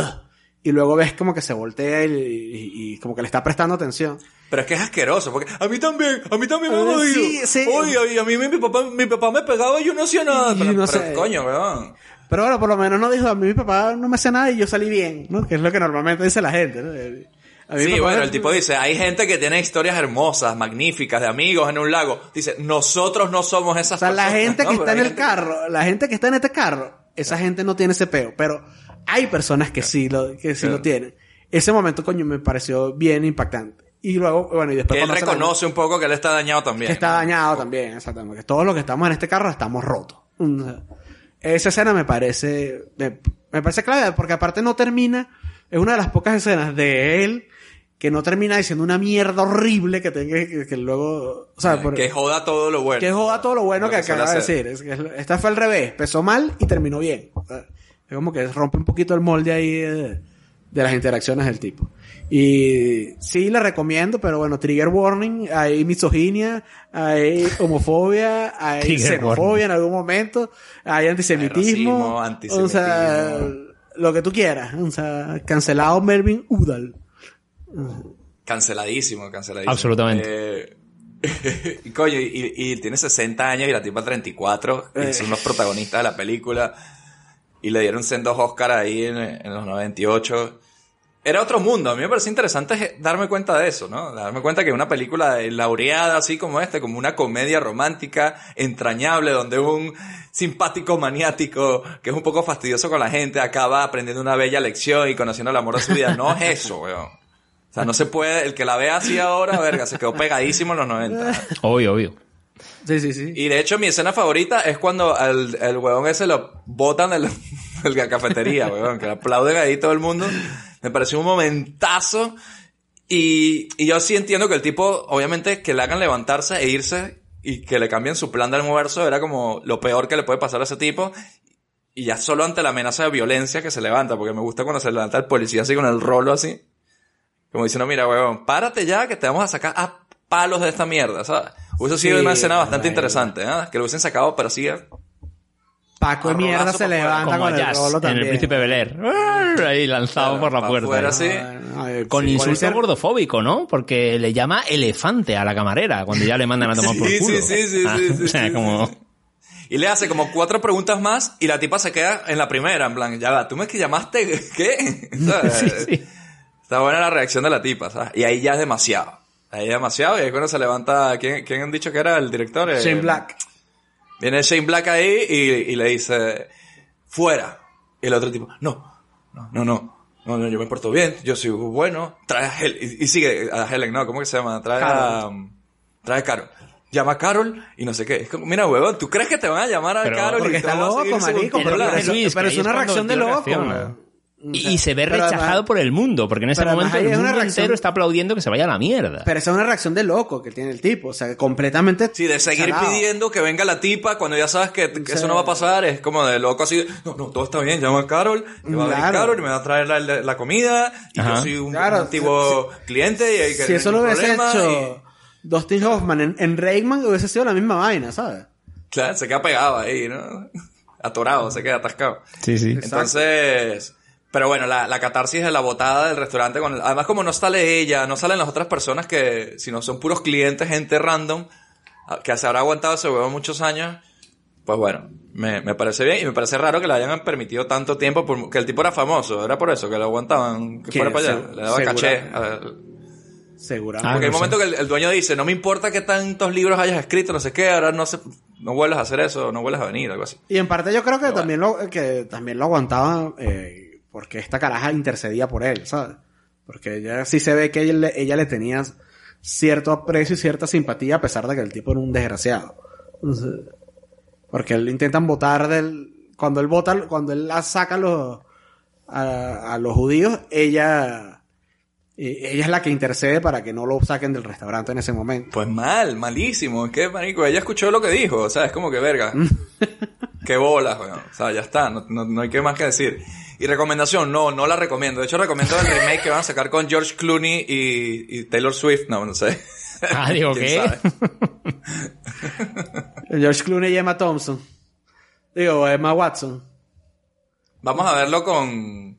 y luego ves como que se voltea y, como que le está prestando atención. Pero es que es asqueroso, porque a mí también, a mí también me ha jodido. Sí, sí. Oye, a mí mi papá, mi papá me pegaba y yo no hacía nada. Pero, no sé. coño, weón. Pero bueno, por lo menos no dijo, a mí mi papá no me hace nada y yo salí bien, ¿no? Que es lo que normalmente dice la gente, ¿no? Sí, bueno, el tipo dice, hay gente que tiene historias hermosas, magníficas, de amigos en un lago. Dice, nosotros no somos esas personas. O sea, la gente que está en el carro, la gente que está en este carro, esa gente no tiene ese peo, pero hay personas que sí lo, que sí lo tienen. Ese momento, coño, me pareció bien impactante. Y luego, bueno, y después... Que él reconoce un poco que él está dañado también. Que está dañado también, exactamente. Que todos los que estamos en este carro estamos rotos. Esa escena me parece, me, me parece clave porque aparte no termina, es una de las pocas escenas de él que no termina diciendo una mierda horrible que tenga que, luego, o sea, que joda todo lo bueno. Que joda todo lo bueno que, acaba de decir. Es que esta fue al revés, empezó mal y terminó bien. Es como que rompe un poquito el molde ahí de, las interacciones del tipo. Y sí, le recomiendo, pero bueno, trigger warning, hay misoginia, hay homofobia, hay xenofobia en algún momento, hay antisemitismo, antisemitismo, o sea, lo que tú quieras, o sea, cancelado Melvin Udall. Canceladísimo, canceladísimo. Absolutamente. Eh, y coño, y, tiene 60 años y la tipa 34, y son los protagonistas de la película, y le dieron sendos Oscar ahí en, los 98. Era otro mundo, a mí me parece interesante darme cuenta de eso, ¿no? Darme cuenta que una película laureada así como este, como una comedia romántica, entrañable, donde un simpático maniático que es un poco fastidioso con la gente acaba aprendiendo una bella lección y conociendo el amor de su vida. No es eso, weón. O sea, no se puede, el que la ve así ahora, verga, se quedó pegadísimo en los 90. Obvio, obvio. Sí, sí, sí. Y de hecho, mi escena favorita es cuando el, el huevón ese lo botan de la cafetería, huevón, que aplauden ahí todo el mundo. Me pareció un momentazo. Y, y yo sí entiendo que el tipo, obviamente, que le hagan levantarse e irse y que le cambien su plan de almuerzo era como lo peor que le puede pasar a ese tipo. Y ya solo ante la amenaza de violencia que se levanta, porque me gusta cuando se levanta el policía así con el rolo así. Como diciendo, mira, huevón, párate ya que te vamos a sacar a palos de esta mierda, ¿sabes? Hubiese sido una escena bastante interesante, ¿eh? Que lo hubiesen sacado, pero así... Paco de mierda se levanta con el rolo también. En el Príncipe Beler. Ahí lanzado por la puerta. Fuera así. Con insulto gordofóbico, ¿no? Porque le llama elefante a la camarera cuando ya le mandan a tomar por Sí, culo. sí, sí, sí, Ah, sí, o sí, sea, sí, como... Y le hace como cuatro preguntas más y la tipa se queda en la primera, en plan, ya va, ¿tú me que llamaste qué? Sí, sí. Está buena la reacción de la tipa, ¿sabes? Y ahí ya es demasiado. Ahí es demasiado y ahí cuando se levanta, ¿quién, quién han dicho que era el director? Eh, Shane Black. Viene Shane Black ahí y, y le dice, fuera. Y el otro tipo, no, no, no, no. No, no, yo me porto bien, yo soy bueno. Trae a Helen, y, y sigue a Helen, ¿no? ¿Cómo que se llama? Trae a, trae a Carol. Llama a Carol y no sé qué. Es como, mira, huevón, ¿tú crees que te van a llamar a Pero- Carol? Porque y te está van a seguir loco, marico. Pero, pero- pero es una reacción de loco. reacción. Y, y se ve rechazado además- por el mundo, porque en ese momento el una mundo reacción- entero está aplaudiendo que se vaya a la mierda. Pero esa es una reacción de loco que tiene el tipo. O sea, completamente. Sí, de seguir salado. pidiendo que venga la tipa cuando ya sabes que, que eso no va a pasar. Es como de loco así. de, No, no, todo está bien. Llama a Carol. Que va a venir. Carol y me va a traer la, la- la comida. Y Ajá. yo soy un, Claro, un antiguo cliente y hay que Si eso lo hubiese hecho Dustin Hoffman en, en Rayman, hubiese sido la misma vaina, ¿sabes? y- claro, se queda pegado ahí, ¿no? Atorado, se queda atascado. Sí, sí. Entonces, pero bueno, la, la catarsis de la botada del restaurante con el- además como no sale ella, no salen las otras personas que, sino son puros clientes, gente random, a- que se habrá aguantado ese huevo muchos años, pues bueno, me, me parece bien y me parece raro que le hayan permitido tanto tiempo, por- que el tipo era famoso, era por eso, que lo aguantaban, que fuera para allá, se- le daba segura- caché. a- Seguramente. Ah, porque hay un momento que el, el dueño dice, no me importa que tantos libros hayas escrito, no sé qué, ahora no se, no vuelvas a hacer eso, no vuelvas a venir, algo así. Y en parte yo creo que también lo que también lo aguantaba eh, porque esta caraja intercedía por él, ¿sabes? Porque ella sí se ve que ella le, ella le tenía cierto aprecio y cierta simpatía a pesar de que el tipo era un desgraciado. Porque él intentan votar del cuando él vota cuando él la saca a los a, a los judíos, ella eh, ella es la que intercede para que no lo saquen del restaurante en ese momento. Pues mal, malísimo. Es que, marico, ella escuchó lo que dijo. O sea, es como que verga. Qué bolas, weón. O sea, ya está. No, no, no hay que más que decir. Y recomendación, no, no la recomiendo. De hecho, recomiendo el remake que van a sacar con George Clooney y, y Taylor Swift. No, no sé. Ah, digo, ¿Quién ¿qué? sabe? George Clooney y Emma Thompson. Digo, Emma Watson. Vamos a verlo con,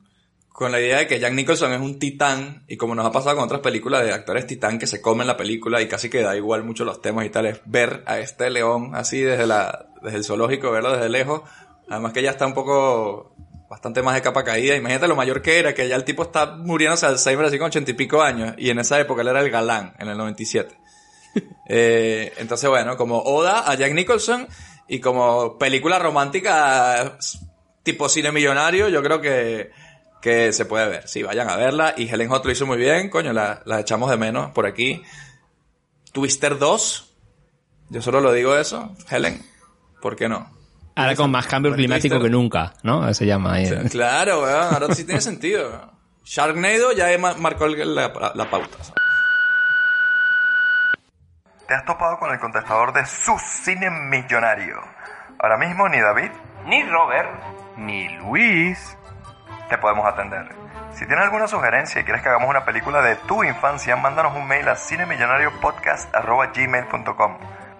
con la idea de que Jack Nicholson es un titán y como nos ha pasado con otras películas de actores titán que se comen la película y casi que da igual mucho los temas y tal, es ver a este león así desde la, desde el zoológico, verlo desde lejos. Además que ya está un poco, bastante más de capa caída. Imagínate lo mayor que era, que ya el tipo está muriéndose de Alzheimer así con ochenta y pico años y en esa época él era el galán, en el 97. Eh, entonces, bueno, como Oda a Jack Nicholson y como película romántica tipo cine millonario, yo creo que, que se puede ver. Sí, vayan a verla. Y Helen Hunt lo hizo muy bien, coño, la, la echamos de menos por aquí. Twister 2, yo solo lo digo eso, Helen, ¿por qué no? Ahora con más cambio climático que nunca, ¿no? Se llama ahí. Claro, weón, ahora sí tiene sentido. weón. Sharknado ya ma- marcó el- la, la pauta. ¿Te has topado con el contestador de su cine millonario? Ahora mismo ni David, ni Robert, ni Luis te podemos atender. Si tienes alguna sugerencia y quieres que hagamos una película de tu infancia, mándanos un mail a cinemillonariopodcast.gmail.com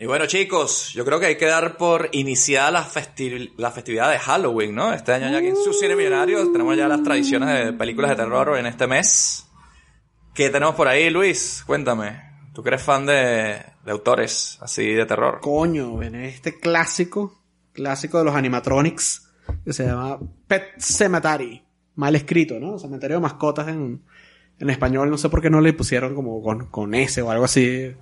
Y bueno, chicos, yo creo que hay que dar por iniciada la, festi- la festividad de Halloween, ¿no? Este año ya aquí en su cine millonario tenemos ya las tradiciones de películas de terror en este mes. ¿Qué tenemos por ahí, Luis? Cuéntame. ¿Tú que eres fan de, de autores así de terror? Coño, este clásico, clásico de los animatronics, que se llama Pet Cemetery. Mal escrito, ¿no? Cementerio de mascotas en, en español. No sé por qué no le pusieron como con, con S o algo así.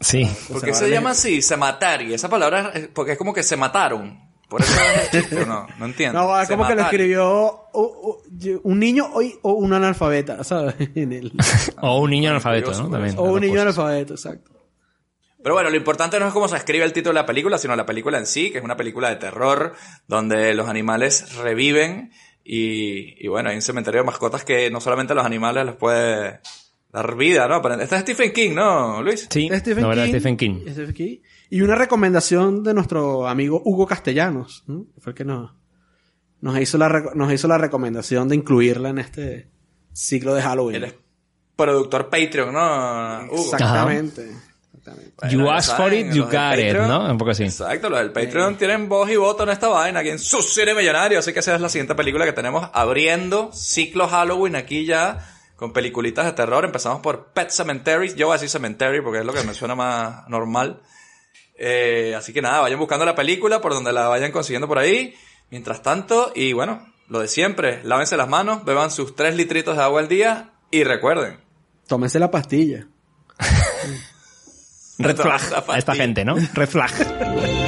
Sí. ¿Por qué se llama así? Se matar. Y esa palabra, es- porque es como que se mataron. Por eso es no, no entiendo. No, Se como que lo escribió un niño o, o un analfabeta, ¿sabes? En el- O un niño analfabeto, ¿no? También. o un niño analfabeto, exacto. Pero bueno, lo importante no es cómo se escribe el título de la película, sino la película en sí, que es una película de terror, donde los animales reviven y, y bueno, hay un cementerio de mascotas que no solamente los animales les puede dar vida, ¿no? Pero este es Stephen King, ¿no, Luis? Sí, Stephen de King. Stephen King. Stephen King. Y una recomendación de nuestro amigo Hugo Castellanos, ¿no? Que fue el que nos, nos, hizo la, nos hizo la recomendación de incluirla en este ciclo de Halloween. Él es productor Patreon, ¿no? Hugo? Exactamente. Bueno, you asked for it, you got it, Patreon. ¿no? Un poco así. Exacto, los del Patreon tienen voz y voto en esta vaina aquí en su cine millonario. Así que esa es la siguiente película que tenemos abriendo ciclo Halloween aquí ya con peliculitas de terror. Empezamos por Pet Cemetery. Yo voy a decir Cemetery porque es lo que me suena más normal. Eh, así que nada, vayan buscando la película por donde la vayan consiguiendo por ahí. Mientras tanto, y bueno, lo de siempre, lávense las manos, beban sus 3 litritos de agua al día y recuerden. Tómense la pastilla. Red flag a esta gente, ¿no? Red flag.